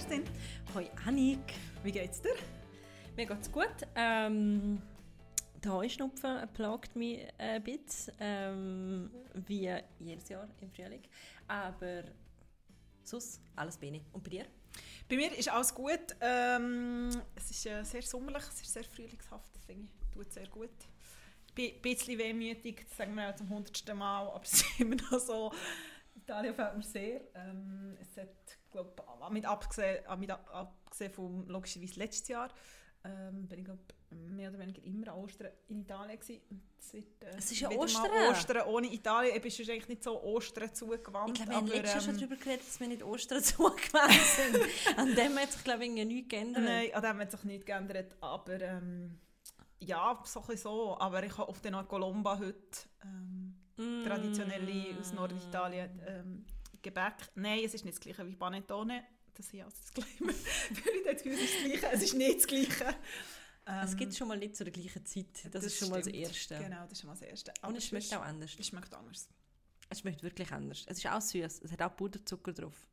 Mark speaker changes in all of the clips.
Speaker 1: Hoi Kerstin.
Speaker 2: Hoi Annik.
Speaker 1: Wie geht's dir?
Speaker 2: Mir geht's gut. Ähm, der Heuschnupfen plagt mich ein bisschen, ähm, wie jedes Jahr im Frühling. Aber sonst alles bene. Und bei dir?
Speaker 1: Bei mir ist alles gut. Ähm, es ist äh, sehr sommerlich, es ist sehr frühlingshaft, ich, tut sehr gut. Ein bisschen wehmütig, das sagen wir auch zum hundertsten Mal, aber es ist immer noch so. Italien fällt mir sehr. Ähm, es hat, glaub, mit abgesehen, mit abgesehen vom logischerweise letztes Jahr, ähm, bin ich glaub, mehr oder weniger immer an Ostern in Italien gewesen.
Speaker 2: Wird, äh, es ist ja Ostern.
Speaker 1: Ostern ohne Italien. Ich bin eigentlich nicht so Ostern zugewandt.
Speaker 2: Ich glaube, wir haben letztes Jahr ähm, schon darüber geredet, dass wir nicht Ostern zugewandt sind. an dem hat sich, glaube ich, nichts geändert.
Speaker 1: Nein, an dem hat sich nichts geändert. Aber ähm, ja, so so. Aber ich habe auf den Colomba heute ähm, mm. traditionelle aus Norditalien ähm, Gebäck. Nein, es ist nicht das gleiche wie Panettone das ist also das Gleiche. Weil ich das Gefühl, es ist das Gleiche. Es ist nicht das Gleiche.
Speaker 2: Ähm, es gibt schon mal nicht zu der gleichen Zeit. Das, das ist schon stimmt. mal das Erste.
Speaker 1: Genau, das ist schon mal das Erste.
Speaker 2: Aber Und es schmeckt auch anders.
Speaker 1: Es schmeckt anders.
Speaker 2: Es schmeckt wirklich anders. Es ist auch süß. Es hat auch Puderzucker drauf.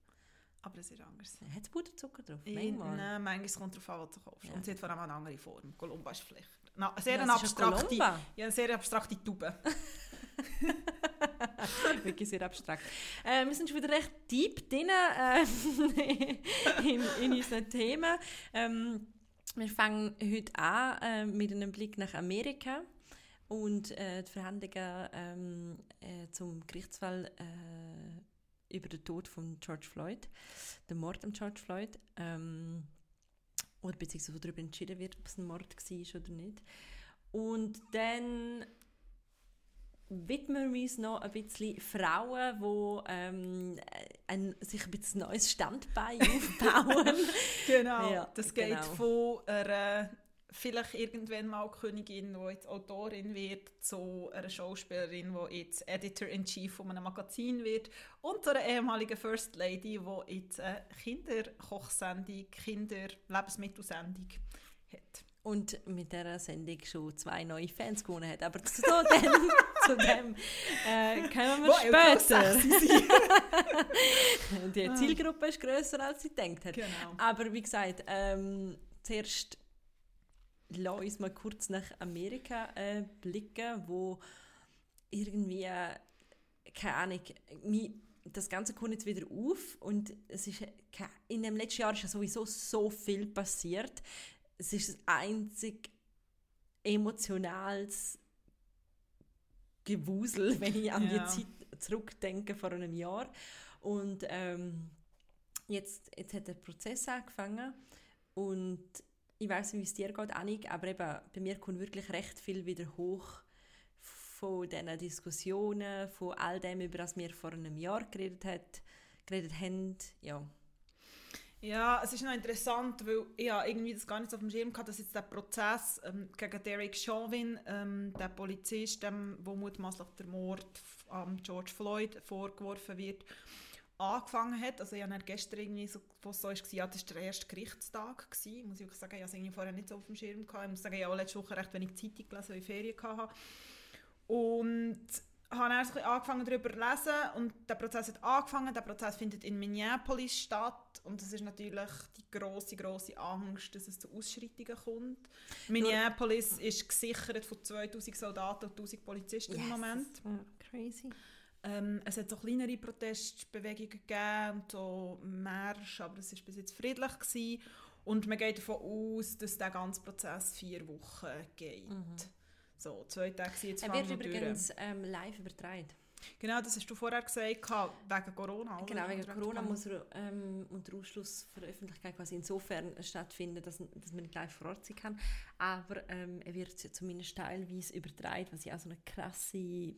Speaker 1: Aber es ist anders.
Speaker 2: Hat es Puderzucker drauf?
Speaker 1: Manchmal. Nein, manchmal kommt es darauf an, was du kaufst. Ja. Und sie hat vor allem eine andere Form. Columba ist vielleicht... Na, sehr ja, eine abstrakte, ja, eine sehr abstrakte Tube.
Speaker 2: Wirklich sehr abstrakt. Äh, wir sind schon wieder recht deep drin äh, in, in unseren Themen. Ähm, wir fangen heute an äh, mit einem Blick nach Amerika und äh, die Verhandlungen ähm, äh, zum Gerichtsfall äh, über den Tod von George Floyd, den Mord an George Floyd. Ähm, oder beziehungsweise darüber entschieden wird, ob es ein Mord war oder nicht. Und dann widmen wir uns noch ein bisschen Frauen, die ähm, ein, sich ein bisschen neues Standbein aufbauen.
Speaker 1: genau, ja, das geht genau. von einer vielleicht irgendwann mal Königin, die jetzt Autorin wird, zu einer Schauspielerin, die jetzt Editor-in-Chief von einem Magazin wird und zu einer ehemaligen First Lady, die jetzt eine Kinderkochsendung, Kinderlebensmittelsendung hat
Speaker 2: und mit dieser Sendung schon zwei neue Fans gewonnen hat. Aber zu dem, zu dem äh, kommen wir Boah, später. Die Zielgruppe ist grösser, als sie gedacht hat. Genau. Aber wie gesagt, ähm, zuerst lass uns mal kurz nach Amerika äh, blicken, wo irgendwie, äh, keine Ahnung, das Ganze kommt jetzt wieder auf und es ist, in dem letzten Jahr ist ja sowieso so viel passiert es ist das einzig emotionales Gewusel, wenn ich an ja. die Zeit zurückdenke vor einem Jahr. Und ähm, jetzt, jetzt hat der Prozess angefangen und ich weiß nicht, wie es dir geht, Annik, aber eben, bei mir kommt wirklich recht viel wieder hoch von diesen Diskussionen, von all dem, über das wir vor einem Jahr geredet, hat, geredet haben. Ja,
Speaker 1: ja, es ist noch interessant, weil ich irgendwie das gar nicht auf dem Schirm hatte, dass jetzt der Prozess ähm, gegen Derek Chauvin, ähm, der Polizist, dem, wo mutmaßlich der Mord an George Floyd vorgeworfen wird, angefangen hat. Also ich habe gestern irgendwie so, wo es so ist, ja, das war der erste Gerichtstag. Gewesen. Muss ich auch sagen, ich habe es vorher nicht so auf dem Schirm gehabt. Ich muss sagen, ich habe letzte Woche recht wenig Zeitung gelesen, weil ich Ferien hatte. Und habe dann angefangen darüber zu lesen und der Prozess hat angefangen. Der Prozess findet in Minneapolis statt und das ist natürlich die große große Angst, dass es zu Ausschreitungen kommt. Minneapolis ist gesichert von 2000 Soldaten und 1000 Polizisten yes. im Moment.
Speaker 2: Crazy.
Speaker 1: Ähm, es hat so kleinere Protestbewegungen gegeben und so Märsche, aber es war bis jetzt friedlich gewesen. und man geht davon aus, dass der ganze Prozess vier Wochen geht. Mhm. So, zwei Tage jetzt
Speaker 2: Er wird übrigens ähm, live übertragen.
Speaker 1: Genau, das hast du vorher gesagt, wegen Corona.
Speaker 2: Oder? Genau, wegen Corona muss er ähm, unter Ausschluss für die Öffentlichkeit quasi insofern stattfinden, dass, dass man nicht live vor Ort sein kann. Aber ähm, er wird zumindest teilweise übertragen, was ich auch so eine krasse,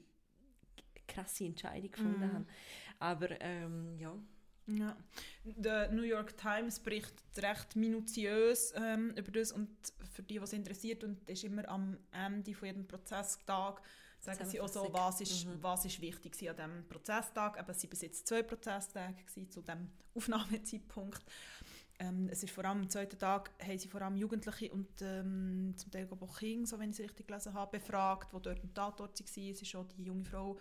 Speaker 2: krasse Entscheidung gefunden mm. habe. Aber ähm, ja.
Speaker 1: Ja. Der New York Times berichtet recht minutiös ähm, über das und für die, was interessiert und ist immer am Ende von jedem Prozesstag sagen sie auch so, was ist, mhm. was ist wichtig an diesem Prozesstag. Aber es waren bis jetzt zwei Prozesstage zu diesem Aufnahmezeitpunkt. Ähm, es ist vor allem am zweiten Tag haben sie vor allem Jugendliche und ähm, zum Teil auch Kinder, so wenn ich es richtig gelesen habe, befragt, die dort im Tatort waren. Es ist auch die junge Frau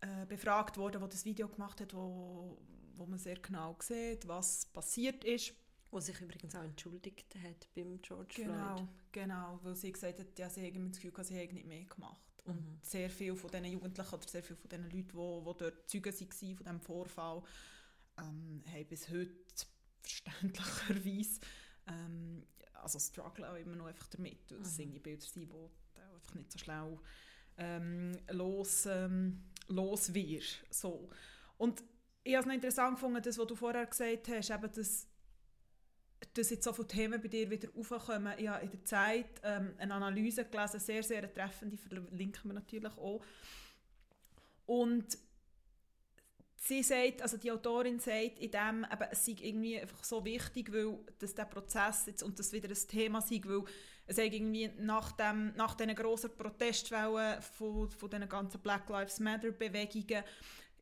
Speaker 1: äh, befragt worden, die das Video gemacht hat, wo wo man sehr genau sieht, was passiert ist.
Speaker 2: Wo sich übrigens auch entschuldigt hat beim George
Speaker 1: genau,
Speaker 2: Floyd.
Speaker 1: Genau, weil sie gesagt hat, ja, sie haben das Gefühl, sie hätten nicht mehr gemacht.
Speaker 2: Mhm.
Speaker 1: Und sehr viele von diesen Jugendlichen oder sehr viele von diesen Leuten, die, die dort Zeugen waren von diesem Vorfall, ähm, haben bis heute verständlicherweise ähm, also struggle auch immer noch einfach damit. Mhm. Das sind die Bilder, die einfach nicht so schlau ähm, los, ähm, los wirst. So. Und ich habe es noch interessant gefunden, das, was du vorher gesagt hast, eben, dass, dass jetzt so viele Themen bei dir wieder aufkommen. Ich habe in der Zeit ähm, eine Analyse gelesen, sehr, sehr treffend, die verlinken wir natürlich auch. Und sie sagt, also die Autorin sagt in dem, eben, es sei irgendwie einfach so wichtig, weil dass der Prozess jetzt und das wieder ein Thema sei, weil es irgendwie nach, dem, nach diesen grossen Protestwellen von, von diesen ganzen Black Lives Matter Bewegungen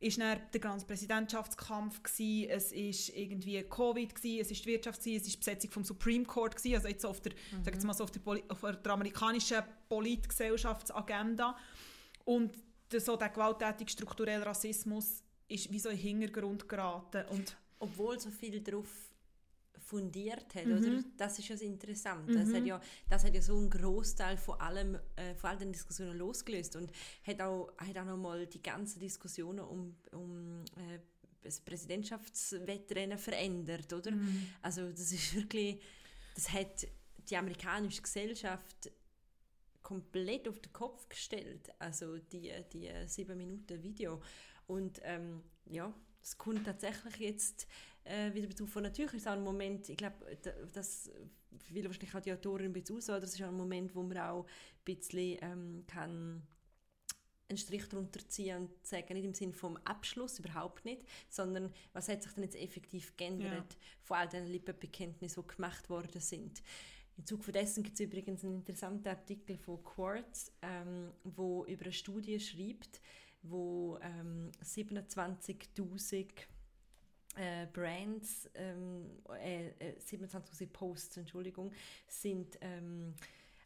Speaker 1: ist dann der ganze Präsidentschaftskampf gewesen, es ist irgendwie Covid gewesen, es ist die Wirtschaft gewesen, es ist die Besetzung vom Supreme Court gewesen, also jetzt auf der, mhm. jetzt mal so auf der, auf der amerikanischen Politgesellschaftsagenda und der, so der gewalttätige strukturelle Rassismus ist wie so in den Hintergrund geraten und
Speaker 2: obwohl so viel darauf fundiert hat, mhm. oder? Das ist ja das Interessante. Mhm. Das, hat ja, das hat ja so einen Großteil von allem, äh, von all den Diskussionen losgelöst und hat auch, hat auch nochmal die ganzen Diskussionen um, um äh, das Präsidentschaftswettrennen verändert, oder? Mhm. Also das ist wirklich, das hat die amerikanische Gesellschaft komplett auf den Kopf gestellt, also die, die sieben Minuten Video und ähm, ja, es kommt tatsächlich jetzt äh, wieder dazu von natürlich ist auch ein Moment, ich glaube, das will wahrscheinlich auch die Autorin ein bisschen aus, das ist auch ein Moment, wo man auch ein bisschen ähm, kann einen Strich darunter ziehen und sagen, nicht im Sinne vom Abschluss, überhaupt nicht, sondern was hat sich denn jetzt effektiv geändert ja. von all den Lippenbekenntnissen, die gemacht worden sind. Im Zuge dessen gibt es übrigens einen interessanten Artikel von Quartz, ähm, wo über eine Studie schreibt, wo ähm, 27.000 äh, Brands, ähm, äh, 27.000 äh, Posts, Entschuldigung, sind ähm,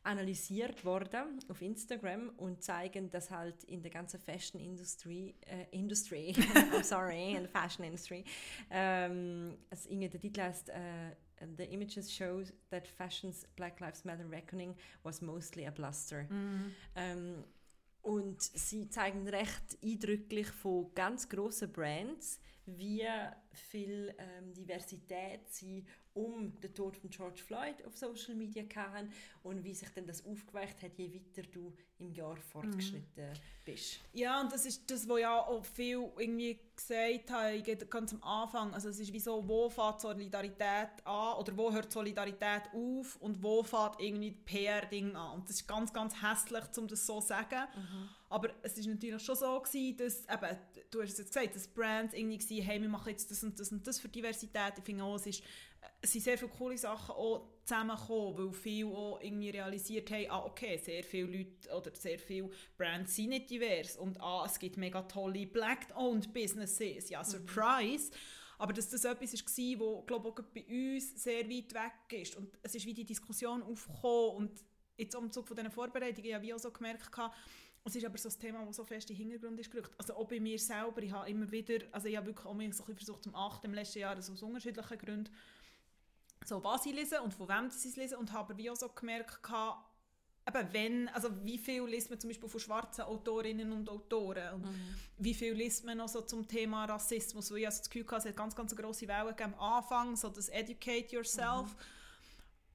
Speaker 2: analysiert worden auf Instagram und zeigen, dass halt in der ganzen Fashion Industry, äh, Industry, I'm sorry, in the Fashion Industry, ähm, also der Titel heißt äh, The images show that fashion's Black Lives Matter reckoning was mostly a bluster. Mm. Ähm, und sie zeigen recht eindrücklich von ganz großen Brands, wie viel ähm, Diversität sie um den Tod von George Floyd auf Social Media hatten und wie sich denn das aufgeweicht hat, je weiter du im Jahr fortgeschritten mhm. bist.
Speaker 1: Ja, und das ist das, was ja auch viel irgendwie gesagt habe, ganz am Anfang. Also es ist wie so, wo fängt Solidarität an oder wo hört Solidarität auf und wo fängt irgendwie PR-Ding an. Und das ist ganz, ganz hässlich, um das so zu sagen. Mhm. Aber es ist natürlich schon so gewesen, dass, eben, du hast es jetzt gesagt, dass Brands irgendwie waren, hey, wir machen jetzt das und das und das für Diversität. Ich finde auch, es ist es sind sehr viele coole Sachen auch zusammengekommen, weil viele auch irgendwie realisiert haben, ah, okay, sehr viele Leute oder sehr viele Brands sind nicht divers und ah, es gibt mega tolle Black-owned Businesses, ja, mhm. Surprise. Mhm. Aber dass das etwas war, wo, glaube auch bei uns sehr weit weg ist. Und es ist wie die Diskussion aufgekommen und jetzt am Zug von diesen Vorbereitungen habe ich auch so gemerkt, es ist aber so ein Thema, das so fest in den Hintergrund ist gerückt. Also auch bei mir selber, ich habe immer wieder, also ich habe wirklich auch so ein bisschen versucht, zum 8. im letzten Jahr, also aus unterschiedlichen Gründen, so was ich lese und von wem sie es lesen und habe wie auch so gemerkt, eben wenn, also wie viel liest man zum Beispiel von schwarzen Autorinnen und Autoren und mhm. wie viel liest man noch so zum Thema Rassismus, weil ich also das Gefühl hatte, es hat ganz, ganz grosse Wellen gegeben am Anfang, so das Educate Yourself mhm.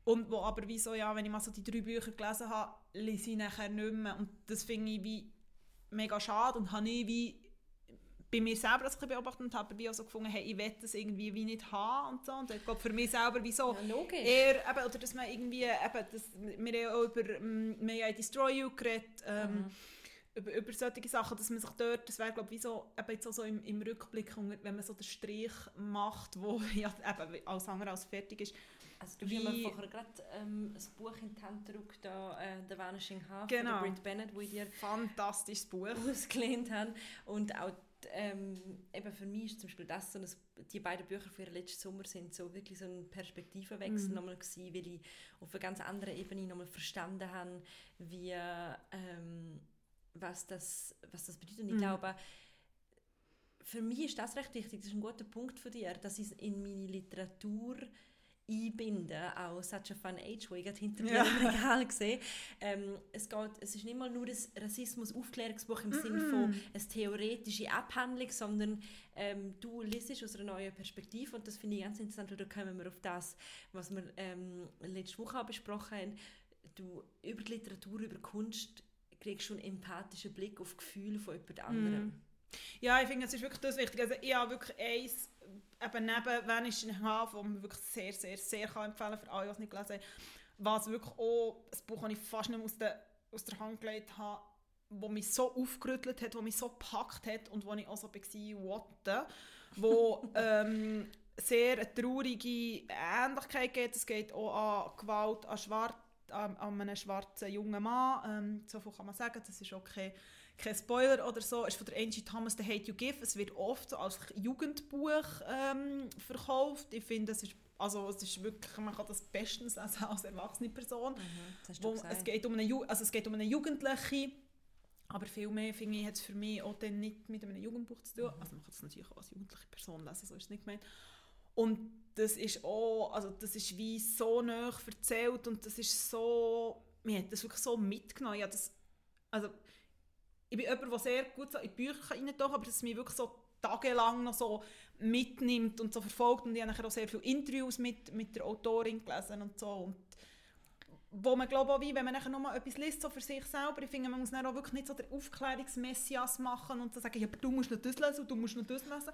Speaker 1: Und wo aber wie so, ja, wenn ich mal so die drei Bücher gelesen habe, lese ich nachher nicht mehr und das finde ich wie mega schade und habe ich wie bei mir selber das beobachtet und habe auch so gefunden, hey, ich will das irgendwie wie nicht haben und so. Und ich glaube, für mich selber wie so
Speaker 2: ja,
Speaker 1: eher, eben, oder dass man irgendwie, eben, das, wir haben auch über, mm, wir haben Destroy You geredet, ähm, mhm. Über, über solche Sachen, dass man sich dort, das wäre glaube ich so, eben jetzt auch so im, im Rückblick, wenn man so den Strich macht, wo ja eben alles andere als fertig ist,
Speaker 2: also du hast mir vorher gerade ähm, ein Buch in die Hand gedrückt, äh, «The Vanishing Half»
Speaker 1: genau.
Speaker 2: von Britt Bennett, wo ich dir
Speaker 1: fantastisches Buch
Speaker 2: ausgelehnt habe und auch ähm, eben für mich ist zum Beispiel das so ein, die beiden Bücher für den letzten Sommer sind so wirklich so ein Perspektivenwechsel mhm. nochmal gewesen, weil ich auf einer ganz anderen Ebene nochmal verstanden habe, wie, ähm, was, das, was das bedeutet. Und ich mhm. glaube, für mich ist das recht wichtig, das ist ein guter Punkt von dir, dass ich es in meine Literatur einbinden, auch Such a Fun Age, wo ich gerade hinter mir
Speaker 1: Ja.
Speaker 2: im Regal sehe. Ähm, es, geht, es ist nicht mal nur ein Rassismus-Aufklärungsbuch im Sinne von eine theoretische Abhandlung, sondern ähm, du liest aus einer neuen Perspektive und das finde ich ganz interessant, weil da kommen wir auf das, was wir ähm, letzte Woche besprochen haben. Du über die Literatur, über Kunst kriegst schon einen empathischen Blick auf Gefühle von jemand anderem.
Speaker 1: Ja, ich finde, es ist wirklich das wichtig. Also ich habe wirklich eins, eben neben «Wenn ist ein Hafen», das man wirklich sehr, sehr, sehr kann empfehlen für alle, die es nicht gelesen haben, was wirklich auch ein Buch, das ich fast nicht mehr aus der, aus der Hand gelegt habe, wo mich so aufgerüttelt hat, wo mich so gepackt hat und wo ich auch so war, what the, wo ähm, sehr eine traurige Ähnlichkeit gibt. Es geht auch an Gewalt an, Schwar an, an einem schwarzen jungen Mann. Ähm, so viel kann man sagen, das ist auch kein, Spoiler oder so. Es ist von der Angie Thomas «The Hate You Give». Es wird oft so als Jugendbuch ähm, verkauft. Ich finde, es ist, also, es ist wirklich, man kann das bestens lesen als erwachsene Person.
Speaker 2: Mhm,
Speaker 1: Wo, es, geht um eine, Ju- also es geht um eine Jugendliche, aber viel mehr finde ich, hat es für mich auch dann nicht mit einem Jugendbuch zu tun. Also man kann es natürlich auch als jugendliche Person lesen, so ist es nicht gemeint. Und das ist auch, also das ist wie so nah erzählt und das ist so, mir hat das wirklich so mitgenommen. Ja, das, also ich bin jemand, der sehr gut so in Bücher reintaucht, aber dass es mich wirklich so tagelang noch so mitnimmt und so verfolgt. Und ich habe auch sehr viele Interviews mit, mit der Autorin gelesen und so. Und wo man glaube auch wie, wenn man nachher nochmal etwas liest, so für sich selber, ich finde, man muss dann auch wirklich nicht so den Aufklärungsmessias machen und so sagen, ja, aber du musst noch das lesen und du musst noch das lesen,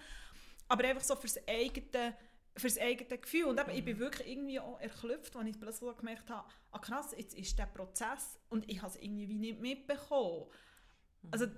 Speaker 1: aber einfach so fürs eigene, fürs eigene Gefühl und eben, ich bin wirklich irgendwie auch erklüpft, als ich plötzlich gemerkt habe, ah krass, jetzt ist der Prozess und ich habe es irgendwie wie nicht mitbekommen. Also, d-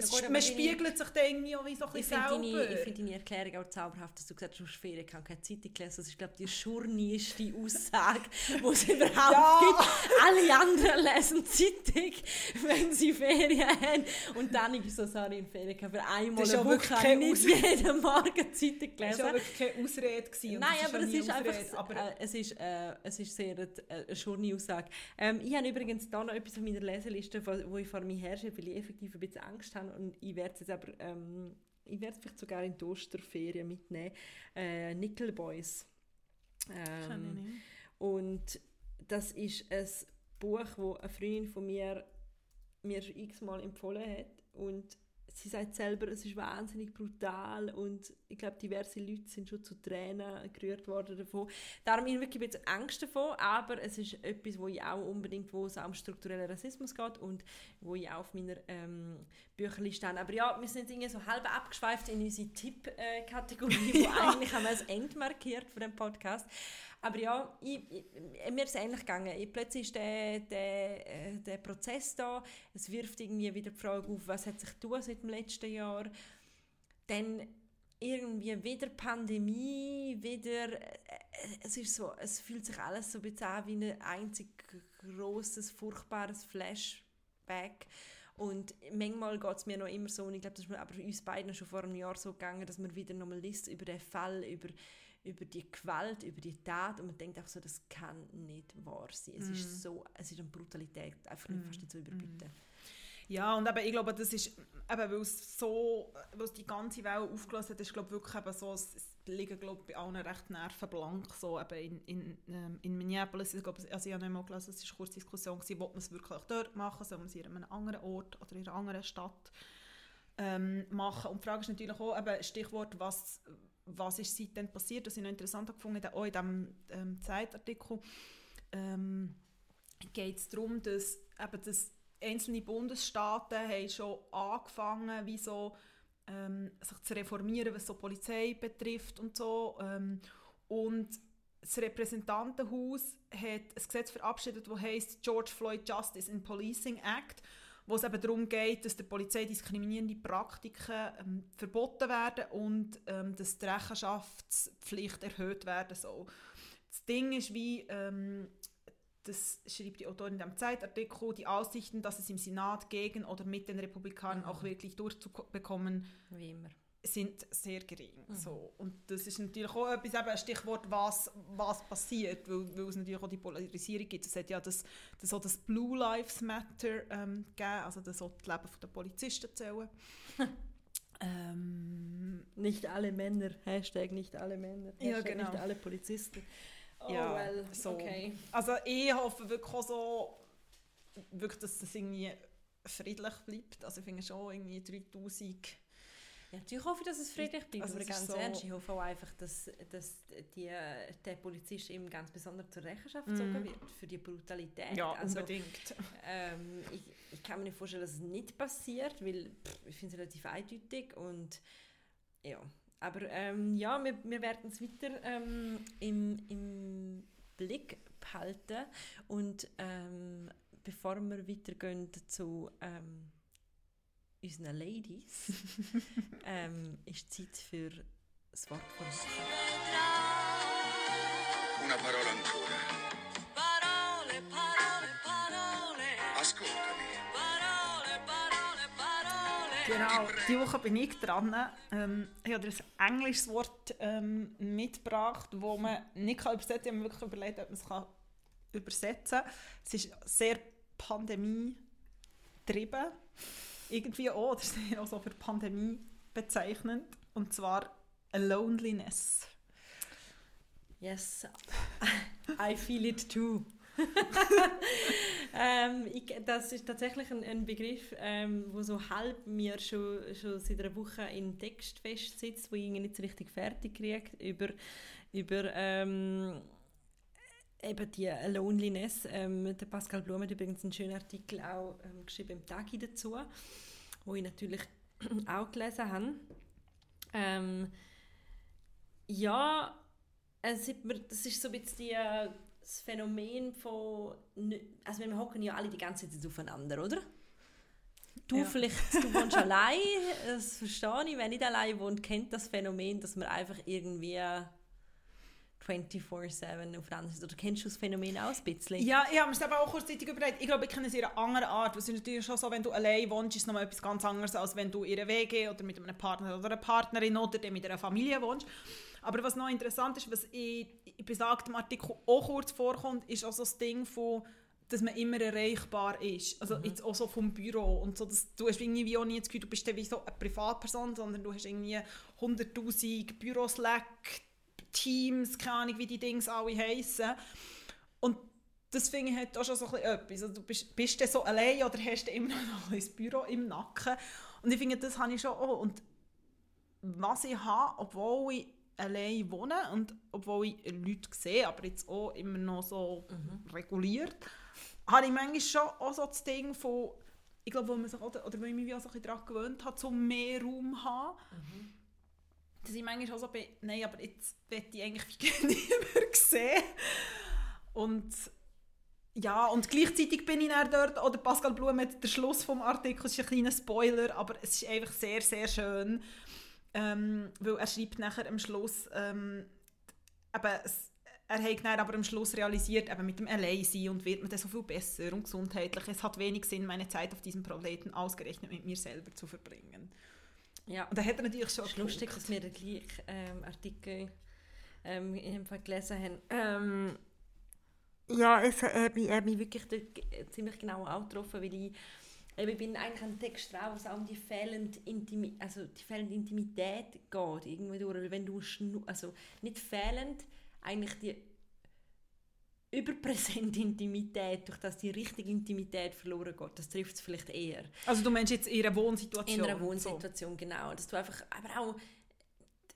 Speaker 1: es,
Speaker 2: gut, aber
Speaker 1: man spiegelt sich dann irgendwie auch wie so ein
Speaker 2: Ich
Speaker 1: bisschen
Speaker 2: finde
Speaker 1: selber.
Speaker 2: deine, ich finde deine Erklärung auch zauberhaft, dass du gesagt hast, du hast Ferien, ich habe keine Zeitung gelesen. Das ist, glaube ich, die schurnischste Aussage, die es überhaupt
Speaker 1: Ja.
Speaker 2: gibt. Alle anderen lesen Zeitung, wenn sie Ferien haben. Und dann ich so, sorry, in Ferien. Für einmal
Speaker 1: ist
Speaker 2: eine Woche habe ich nicht
Speaker 1: Ausrede.
Speaker 2: jeden Morgen Zeitung
Speaker 1: Das war
Speaker 2: gelesen.
Speaker 1: ja wirklich keine Ausrede. Gewesen,
Speaker 2: Nein, aber
Speaker 1: ja
Speaker 2: es ist einfach
Speaker 1: aber
Speaker 2: äh, es ist, äh, es ist sehr eine, eine schöne Aussage. Ähm, ich habe übrigens da noch etwas auf meiner Leseliste, wo, wo ich vor mir herrsche, weil ich effektiv ein bisschen Angst habe und ich werde es jetzt aber ähm, ich werde es vielleicht sogar in die Osterferien mitnehmen. Äh, Nickel Boys. Ähm, und das ist ein Buch, das eine Freundin von mir mir schon x-mal empfohlen hat. Und sie sagt selber, es ist wahnsinnig brutal und ich glaube, diverse Leute sind schon zu Tränen gerührt worden davon. Darum habe ich wirklich ein bisschen Angst davon, aber es ist etwas, wo ich auch unbedingt, wo es auch um strukturellen Rassismus geht und wo ich auch auf meiner ähm, Bücherliste habe. Aber ja, wir sind irgendwie so halb abgeschweift in unsere Tipp-Kategorie, die eigentlich haben wir als End markiert für den Podcast. Aber ja, ich, ich, mir ist es ähnlich gegangen. Ich, plötzlich ist der, der, äh, der Prozess da. Es wirft irgendwie wieder die Frage auf, was hat sich getan seit dem letzten Jahr. Dann irgendwie wieder Pandemie, wieder... äh, Es ist so, es fühlt sich alles so bisschen wie ein einzig grosses, furchtbares Flashback. Und manchmal geht es mir noch immer so, und ich glaube, das ist mir aber uns beiden schon vor einem Jahr so gegangen, dass man wieder nochmal liest über den Fall, über, über die Gewalt, über die Tat und man denkt auch so, das kann nicht wahr sein. Es ist so, es ist eine Brutalität, einfach nicht fast nicht zu überbieten.
Speaker 1: Ja, und eben, ich glaube, das ist, eben, weil es so, weil es die ganze Welt aufgelöst hat, ist glaube wirklich eben so, es, es liegen glaube bei allen recht nervenblank, so eben in, in, ähm, in Minneapolis, ich glaube, also ich habe nicht mal gelesen, es war eine kurze Diskussion, gewesen, ob man es wirklich dort machen, soll man es in einem anderen Ort oder in einer anderen Stadt ähm, machen. Und die Frage ist natürlich auch, eben, Stichwort, was, was ist seitdem passiert, das ich noch interessant gefunden auch in diesem ähm, Zeitartikel, ähm, geht es darum, dass, eben, dass einzelne Bundesstaaten haben schon angefangen, wie so, ähm, sich zu reformieren, was so Polizei betrifft und so. Ähm, und das Repräsentantenhaus hat ein Gesetz verabschiedet, das heißt George Floyd Justice in Policing Act, wo es eben darum geht, dass der Polizei diskriminierende Praktiken ähm, verboten werden und ähm, dass die Rechenschaftspflicht erhöht werden soll. Das Ding ist wie, ähm, das schreibt die Autorin in dem Zeitartikel, die Aussichten, dass es im Senat gegen oder mit den Republikanern auch wirklich durchzubekommen,
Speaker 2: Wie immer.
Speaker 1: Sind sehr gering. So. Und das ist natürlich auch etwas, eben ein Stichwort, was, was passiert, weil, weil es natürlich auch die Polarisierung gibt. Es hat ja das, das, auch das Blue Lives Matter ähm, gegeben, also das auch das Leben der Polizisten zählen. ähm,
Speaker 2: Nicht alle Männer. Hashtag nicht alle Männer. Hashtag
Speaker 1: Ja, genau.
Speaker 2: nicht alle Polizisten. Oh,
Speaker 1: Ja,
Speaker 2: well,
Speaker 1: so.
Speaker 2: okay.
Speaker 1: Also ich hoffe wirklich auch so, wirklich, dass das irgendwie friedlich bleibt. Also ich finde schon irgendwie 3000...
Speaker 2: Ja, natürlich hoffe ich, dass es friedlich bleibt,
Speaker 1: Also
Speaker 2: aber ganz
Speaker 1: so-
Speaker 2: ernst, ich hoffe auch einfach, dass, dass die, der Polizist eben ganz besonders zur Rechenschaft gezogen wird für die Brutalität.
Speaker 1: Ja,
Speaker 2: also,
Speaker 1: unbedingt.
Speaker 2: ähm, ich, ich kann mir nicht vorstellen, dass es nicht passiert, weil pff, ich finde es relativ eindeutig und ja, aber ähm, ja, wir, wir werden es weiter ähm, im, im Blick behalten und ähm, bevor wir weitergehen zu ähm, unseren Ladies, ähm, ist Zeit für das Wort von
Speaker 3: Una parola ancora.
Speaker 4: Parole, parole, parole,
Speaker 3: Ascoltami.
Speaker 4: parole, parole, parole.
Speaker 1: Genau, diese Woche bin ich dran. Ähm, ich habe dir ein englisches Wort ähm, mitgebracht, das man nicht kann übersetzen kann. Ich habe mir wirklich überlegt, ob man es kann übersetzen kann. Es ist sehr pandemie-getrieben. Irgendwie auch, oder sehr auch so für Pandemie bezeichnend. Und zwar a loneliness.
Speaker 2: Yes, I feel it too. ähm, ich, das ist tatsächlich ein, ein Begriff, ähm, wo so halb mir schon, schon seit einer Woche in Text festsitzt, wo ich irgendwie nicht so richtig fertig kriege über, über ähm, eben die Loneliness. Ähm, der Pascal Blum hat übrigens einen schönen Artikel auch ähm, geschrieben im Tagi dazu, wo ich natürlich auch gelesen habe. Ähm, ja, es das ist so ein bisschen die, das Phänomen von, also wir hocken ja alle die ganze Zeit aufeinander, oder? Du
Speaker 1: Ja.
Speaker 2: vielleicht, du wohnst allein, das verstehe ich. Wer nicht allein wohnt, kennt das Phänomen, dass man einfach irgendwie 24-7 aufeinander ist. Oder kennst du das Phänomen auch ein bisschen?
Speaker 1: Ja, ich habe mir das eben auch kurzzeitig überlegt. Ich glaube, ich kenne es in einer anderen Art. Es ist natürlich schon so, wenn du allein wohnst, ist es nochmal etwas ganz anderes, als wenn du in einer WG oder mit einem Partner oder einer Partnerin oder mit einer Familie wohnst. Aber was noch interessant ist, was in, besagtem Artikel auch kurz vorkommt, ist auch so das Ding von dass man immer erreichbar ist. Also jetzt auch so vom Büro und so, dass du hast irgendwie auch nie das Gefühl, du bist wie so eine Privatperson, sondern du hast irgendwie 100'000 Büroslack, Teams, keine Ahnung, wie die Dings alle heissen. Und das finde ich halt auch schon so ein bisschen etwas. Also du bist, bist du so allein oder hast du immer noch ein Büro im Nacken? Und ich finde, das habe ich schon auch. Und was ich habe, obwohl ich allein wohne und obwohl ich Leute sehe, aber jetzt auch immer noch so reguliert, habe ich manchmal schon auch so das Ding von, ich glaube, wo man sich, oder, oder weil ich mich auch so ein bisschen daran gewöhnt habe, so mehr Raum zu haben, dass ich manchmal auch so bin, nein, aber jetzt möchte ich eigentlich niemand sehen. Und ja, und gleichzeitig bin ich dann dort, oder Pascal Blum hat der Schluss vom Artikel, ist ein kleiner Spoiler, aber es ist einfach sehr, sehr schön, ähm, weil er schreibt nachher am Schluss, ähm, eben, er hat dann aber am Schluss realisiert, eben mit dem Alleinsein und wird man dann so viel besser und gesundheitlich. Es hat wenig Sinn, meine Zeit auf diesem Planeten ausgerechnet mit mir selber zu verbringen.
Speaker 2: Ja.
Speaker 1: Und da hat er natürlich schon
Speaker 2: Es ist lustig, dass wir den gleichen ähm, Artikel ähm, in gelesen haben. Ähm, ja, es hat mich, hat mich wirklich ziemlich genau getroffen, weil ich, ich bin eigentlich ein Text drauf, wo es auch um die fehlende, Intimi also die fehlende Intimität geht. Irgendwie durch, weil wenn du also nicht fehlend, eigentlich die überpräsente Intimität, durch das die richtige Intimität verloren geht, das trifft es vielleicht eher.
Speaker 1: Also du meinst jetzt in einer Wohnsituation?
Speaker 2: In einer Wohnsituation, genau. Dass du einfach, aber auch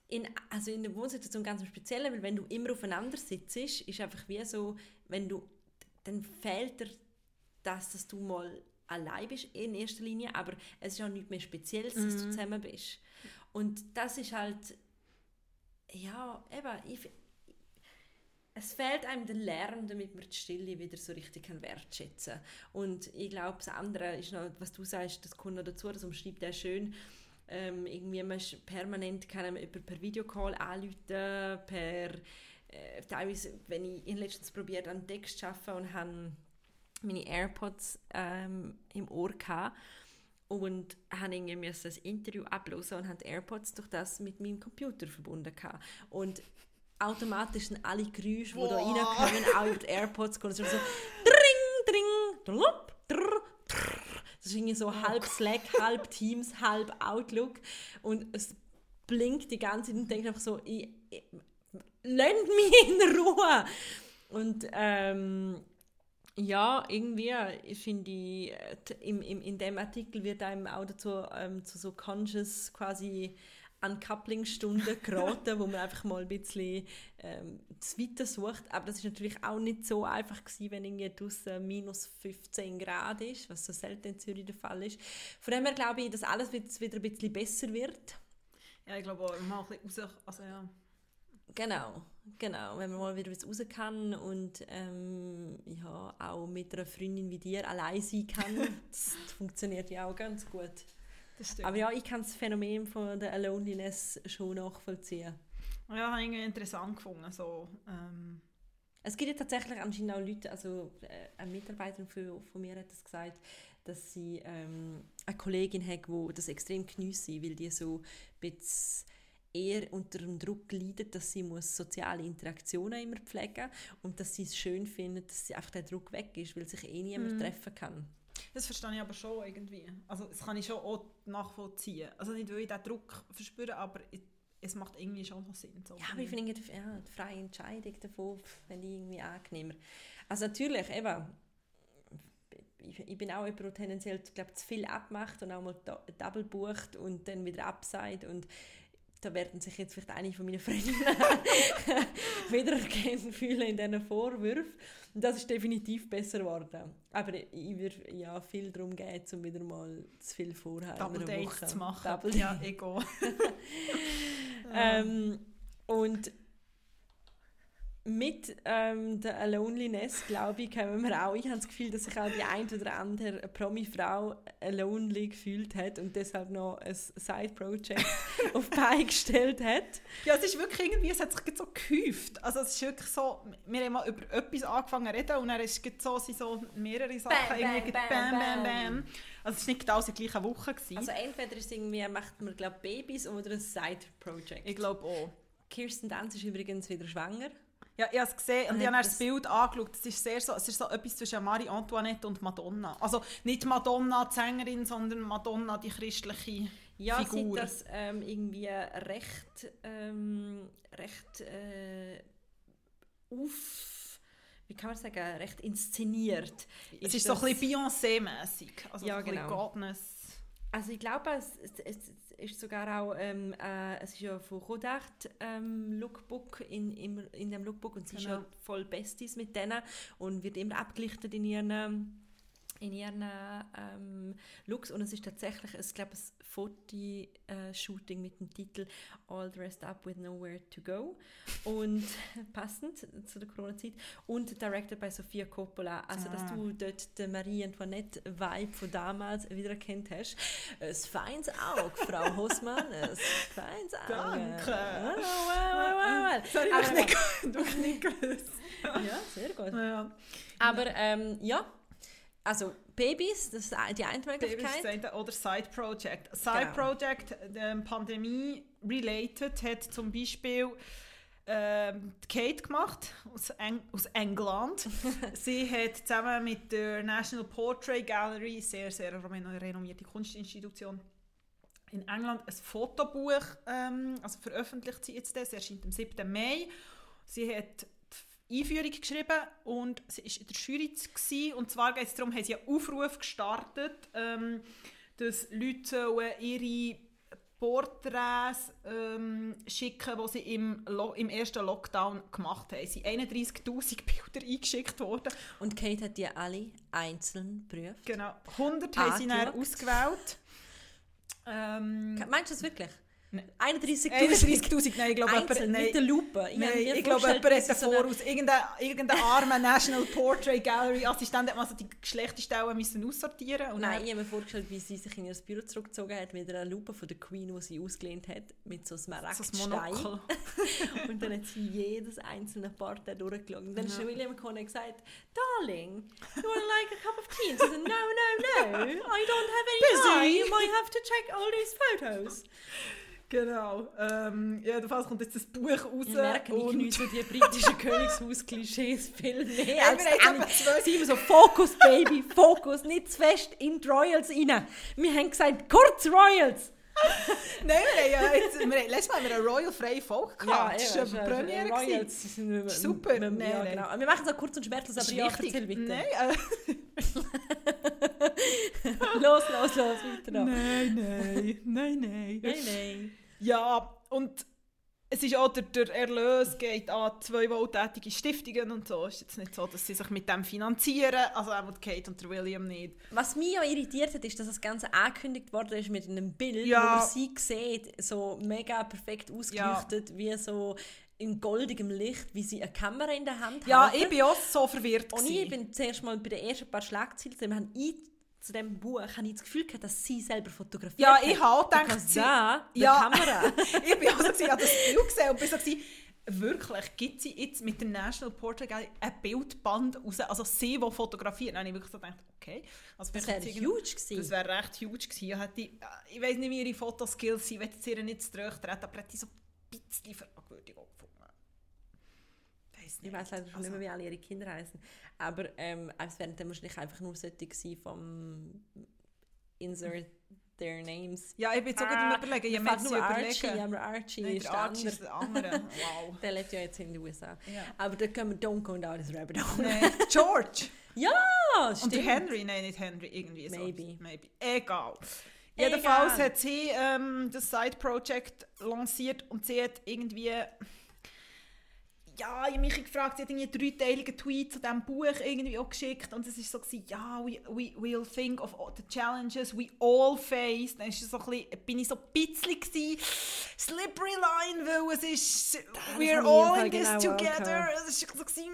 Speaker 2: in, also in der Wohnsituation ganz im Speziellen, weil wenn du immer aufeinander sitzt, ist einfach wie so, wenn du, dann fehlt dir das, dass du mal allein bist in erster Linie, aber es ist auch nichts mehr Spezielles, dass du zusammen bist. Und das ist halt, ja, eben, ich, es fehlt einem der Lärm, damit man die Stille wieder so richtig kann wertschätzen Und ich glaube, das andere ist noch, was du sagst, das kommt noch dazu, das umschreibt er schön, ähm, irgendwie man permanent kann man über, per Videocall anrufen, per äh, teilweise, wenn ich in letztens probiert an Text zu arbeiten und habe meine AirPods ähm, im Ohr gehabt und habe irgendwie ein Interview ablösen und habe die AirPods durch das mit meinem Computer verbunden gehabt. und automatisch sind alle Geräusche, die da reinkommen, auch über die AirPods ist so dring, dring, drup, drr, drr. Das ist irgendwie so halb Slack, halb Teams, halb Outlook und es blinkt die ganze Zeit und denkt einfach so, ich, ich, lasst mich in Ruhe. Und ähm, ja, irgendwie finde ich, äh, im, im, in dem Artikel wird einem auch dazu ähm, zu so conscious quasi Uncoupling-Stunden geraten, wo man einfach mal ein bisschen ähm, das Weiter sucht. Aber das ist natürlich auch nicht so einfach gewesen, wenn irgendwie draussen minus 15 Grad ist, was so selten in Zürich der Fall ist. Von dem her glaube ich, dass alles wieder ein bisschen besser wird.
Speaker 1: Ja, ich glaube auch, mal ein bisschen raus, also ja.
Speaker 2: Genau, genau. Wenn man mal wieder was raus kann und ähm, ja, auch mit einer Freundin wie dir allein sein kann, das funktioniert ja auch ganz gut. Aber ja, ich kann das Phänomen von der Loneliness schon nachvollziehen.
Speaker 1: ja, habe ich irgendwie interessant gefunden, so, ähm,
Speaker 2: Es gibt ja tatsächlich anscheinend auch Leute, also äh, eine Mitarbeiterin von, von mir hat das gesagt, dass sie ähm, eine Kollegin hat, die das extrem geniesse, weil die so ein eher unter dem Druck leidet, dass sie muss soziale Interaktionen immer pflegen und dass sie es schön findet, dass sie einfach der Druck weg ist, weil sich eh niemand treffen kann.
Speaker 1: Das verstehe ich aber schon irgendwie. Also das kann ich schon auch nachvollziehen. Also nicht, weil ich diesen Druck verspüre, aber ich, es macht irgendwie schon noch Sinn. So.
Speaker 2: Ja, aber ich finde die, ja, die freie Entscheidung davon finde ich irgendwie angenehmer. Also natürlich, eben, ich, ich bin auch jemand, der tendenziell glaub, zu viel abmacht und auch mal do- double bucht und dann wieder abseit und da werden sich jetzt vielleicht einige von meinen Freundinnen wiedererkennen fühlen in diesen Vorwürfen. Und das ist definitiv besser geworden. Aber ich würde ja viel darum gehen, um wieder mal zu viel vorher
Speaker 1: Double Dates zu machen.
Speaker 2: Double
Speaker 1: ja, ego.
Speaker 2: ähm, und mit ähm, der Loneliness, glaube ich, kommen wir auch. Ich habe das Gefühl, dass sich auch die ein oder andere Promi-Frau lonely gefühlt hat und deshalb noch ein Side-Project auf die Beine gestellt hat.
Speaker 1: Ja, es ist wirklich irgendwie, es hat sich so gehäuft. Also es ist wirklich so, wir haben mal über etwas angefangen zu reden und dann ist es so, sind so mehrere Sachen
Speaker 2: Bam,
Speaker 1: irgendwie
Speaker 2: bam,
Speaker 1: bam,
Speaker 2: bam,
Speaker 1: bam. Also es war nicht alles in der gleichen Woche. Gewesen.
Speaker 2: Also entweder ist irgendwie, macht man glaube Babys oder ein Side-Project.
Speaker 1: ich glaube auch.
Speaker 2: Kirsten Dunst ist übrigens wieder schwanger.
Speaker 1: Ja, ich habe es gesehen und ich habe das
Speaker 2: das-
Speaker 1: Bild angeschaut. Es ist, sehr so, es ist so etwas zwischen Marie Antoinette und Madonna. Also nicht Madonna, die Sängerin, sondern Madonna, die christliche
Speaker 2: Ja,
Speaker 1: Figur.
Speaker 2: seit das ähm, irgendwie recht, ähm, recht äh, auf, wie kann man sagen, recht inszeniert.
Speaker 1: Es ist so ein bisschen Beyoncé-mässig. Also
Speaker 2: Ja,
Speaker 1: so ein bisschen
Speaker 2: genau.
Speaker 1: Godness.
Speaker 2: Also ich glaube, es, es, es ist sogar auch, ähm, äh, es ist ja von Rodart ähm, Lookbook in, im, in dem Lookbook und sie ist
Speaker 1: Genau.
Speaker 2: ja voll Besties mit denen und wird immer abgelichtet in ihren in ihren ähm, Looks und es ist tatsächlich, ich glaube, ein Fotoshooting mit dem Titel All Dressed Up with Nowhere to Go und passend zu der Corona-Zeit und directed by Sofia Coppola, also dass
Speaker 1: Ah.
Speaker 2: du dort den Marie Antoinette-Vibe von damals wiedererkannt hast. Ein feines Auge, Frau Hosmann, ein feines Auge.
Speaker 1: Danke.
Speaker 2: Well, well, well, well, well.
Speaker 1: Sorry, ich nicht, doch nicht gewusst.
Speaker 2: Ja, sehr gut.
Speaker 1: Ja.
Speaker 2: Aber ähm, ja, also Babys, das ist die eine Möglichkeit.
Speaker 1: sagt, oder Side Project. Side
Speaker 2: Genau.
Speaker 1: Project, ähm, Pandemie related, hat zum Beispiel ähm, Kate gemacht aus, Eng aus England. Sie hat zusammen mit der National Portrait Gallery, sehr, sehr renom- renommierte Kunstinstitution, in England ein Fotobuch ähm, also veröffentlicht sie jetzt. Das erscheint am 7. Mai. Sie hat Einführung geschrieben und sie war in der Jury. Gewesen. Und zwar geht es darum, haben sie einen Aufruf gestartet, ähm, dass Leute ihre Porträts ähm, schicken, die sie im, Lo im ersten Lockdown gemacht haben. Es sind 31'000 Bilder eingeschickt worden.
Speaker 2: Und Kate hat die alle einzeln geprüft.
Speaker 1: Genau. 100 haben sie dann
Speaker 2: Angeschaut.
Speaker 1: ausgewählt. Ähm,
Speaker 2: Meinst du das wirklich?
Speaker 1: Nein.
Speaker 2: 31'000
Speaker 1: 31'000, nein, ich glaube, jemand- nein.
Speaker 2: mit der Lupe. Ich,
Speaker 1: Nein, ich glaube, jemand hat
Speaker 2: so
Speaker 1: voraus. Irgendein, irgendein armer National Portrait Gallery Assistent hat mal so die Geschlechterstellen müssen aussortieren und
Speaker 2: Nein, ich habe mir vorgestellt, wie sie sich in ihr Büro zurückgezogen hat mit einer Lupe von der Queen, die sie ausgelehnt hat, mit so
Speaker 1: so
Speaker 2: Smaragdstein.
Speaker 1: ein Monokel.
Speaker 2: Und dann hat sie jedes einzelne Porträt durchgeschaut. Und dann ist
Speaker 1: Ja.
Speaker 2: William gekommen und gesagt, Darling, you want like a cup of tea? Und sie so, no, no, no, I don't have any
Speaker 1: Busy.
Speaker 2: time. You might have to check all these photos.
Speaker 1: Genau. Ähm, jedenfalls kommt jetzt das Buch raus.
Speaker 2: Ich merke, ich geniesse die britischen Königshaus-Klischees viel mehr
Speaker 1: Ja,
Speaker 2: als
Speaker 1: wir zwei-
Speaker 2: Sie immer so, Fokus, Baby, Fokus, nicht zu fest in die Royals rein. Wir haben gesagt, kurz Royals.
Speaker 1: Nein, wir haben, ja jetzt, wir haben, letztes Mal haben wir eine Royal freie Folge gehabt. das war
Speaker 2: eben,
Speaker 1: eine Premiere.
Speaker 2: Royals, sind wir-
Speaker 1: Super.
Speaker 2: wir-
Speaker 1: Nein,
Speaker 2: ja, genau. Wir machen es auch kurz und schmerzlos,
Speaker 1: Das
Speaker 2: aber
Speaker 1: ist
Speaker 2: ja,
Speaker 1: wichtig.
Speaker 2: erzähl bitte.
Speaker 1: Nein, äh,
Speaker 2: los, los, los, weiter noch.
Speaker 1: nein, nein, nein, nein.
Speaker 2: Nein, nein.
Speaker 1: Ja, und es ist auch der, der Erlös geht an zwei wohltätige Stiftungen und so. Es ist jetzt nicht so, dass sie sich mit dem finanzieren. Also auch Kate und der William nicht.
Speaker 2: Was mich auch irritiert hat, ist, dass das Ganze angekündigt worden ist mit einem Bild,
Speaker 1: Ja.
Speaker 2: wo man sie sieht, so mega perfekt ausgeleuchtet, wie so in goldigem Licht, wie sie eine Kamera in der Hand
Speaker 1: Ja,
Speaker 2: halten.
Speaker 1: ich bin auch so verwirrt.
Speaker 2: Und ich bin zuerst mal bei den ersten paar Schlagzeilen, wir haben zu diesem Buch habe ich das Gefühl gehabt, dass sie selber fotografiert
Speaker 1: Ja, ich habe auch gedacht, sie-
Speaker 2: da, die
Speaker 1: Ja.
Speaker 2: Kamera.
Speaker 1: ich bin auch so, gewesen, ich habe das Bild gesehen und bin so, gewesen, wirklich, gibt sie jetzt mit der National Portrait Gallery ein Bildband raus, also sie, die fotografieren. Dann habe ich wirklich so gedacht, okay. Also
Speaker 2: Das wäre
Speaker 1: sie
Speaker 2: huge gewesen.
Speaker 1: Das wäre recht huge gewesen. Ich, hätte, ich weiß nicht, wie ihre Fotoskills sind, ich will jetzt ihr nicht zu treten, aber hätte ich so ein bisschen. Weiss
Speaker 2: Ich weiß leider schon
Speaker 1: Also-
Speaker 2: nicht mehr, wie alle ihre Kinder heißen. Aber ähm, es wären dann wahrscheinlich einfach nur solche gewesen vom Insert their names.
Speaker 1: Ja, ich bin jetzt auch
Speaker 2: Ah,
Speaker 1: gerade am überlegen,
Speaker 2: fällt
Speaker 1: sie
Speaker 2: nur Archie, aber Archie
Speaker 1: Nein,
Speaker 2: ist der
Speaker 1: Archie ist
Speaker 2: andere.
Speaker 1: der andere. Wow.
Speaker 2: Der lebt ja jetzt in den USA.
Speaker 1: Ja.
Speaker 2: Aber da können wir Don't Go Down this Rabbit.
Speaker 1: Nein, George.
Speaker 2: Ja,
Speaker 1: Und
Speaker 2: stimmt.
Speaker 1: der Henry, nein, nicht Henry, irgendwie so.
Speaker 2: Maybe.
Speaker 1: Maybe. Egal.
Speaker 2: Egal.
Speaker 1: Jedenfalls hat sie ähm, das Side-Project lanciert und sie hat irgendwie... Ja, ich habe mich gefragt, sie hat irgendwie einen dreiteiligen Tweet zu diesem Buch irgendwie auch geschickt und es war so, gewesen, ja, we, we, we'll think of all the challenges we all face. Dann ist so ein bisschen, bin ich so ein bisschen gewesen, slippery line, weil es ist, we're all in this
Speaker 2: genau
Speaker 1: together. Es ist so gewesen,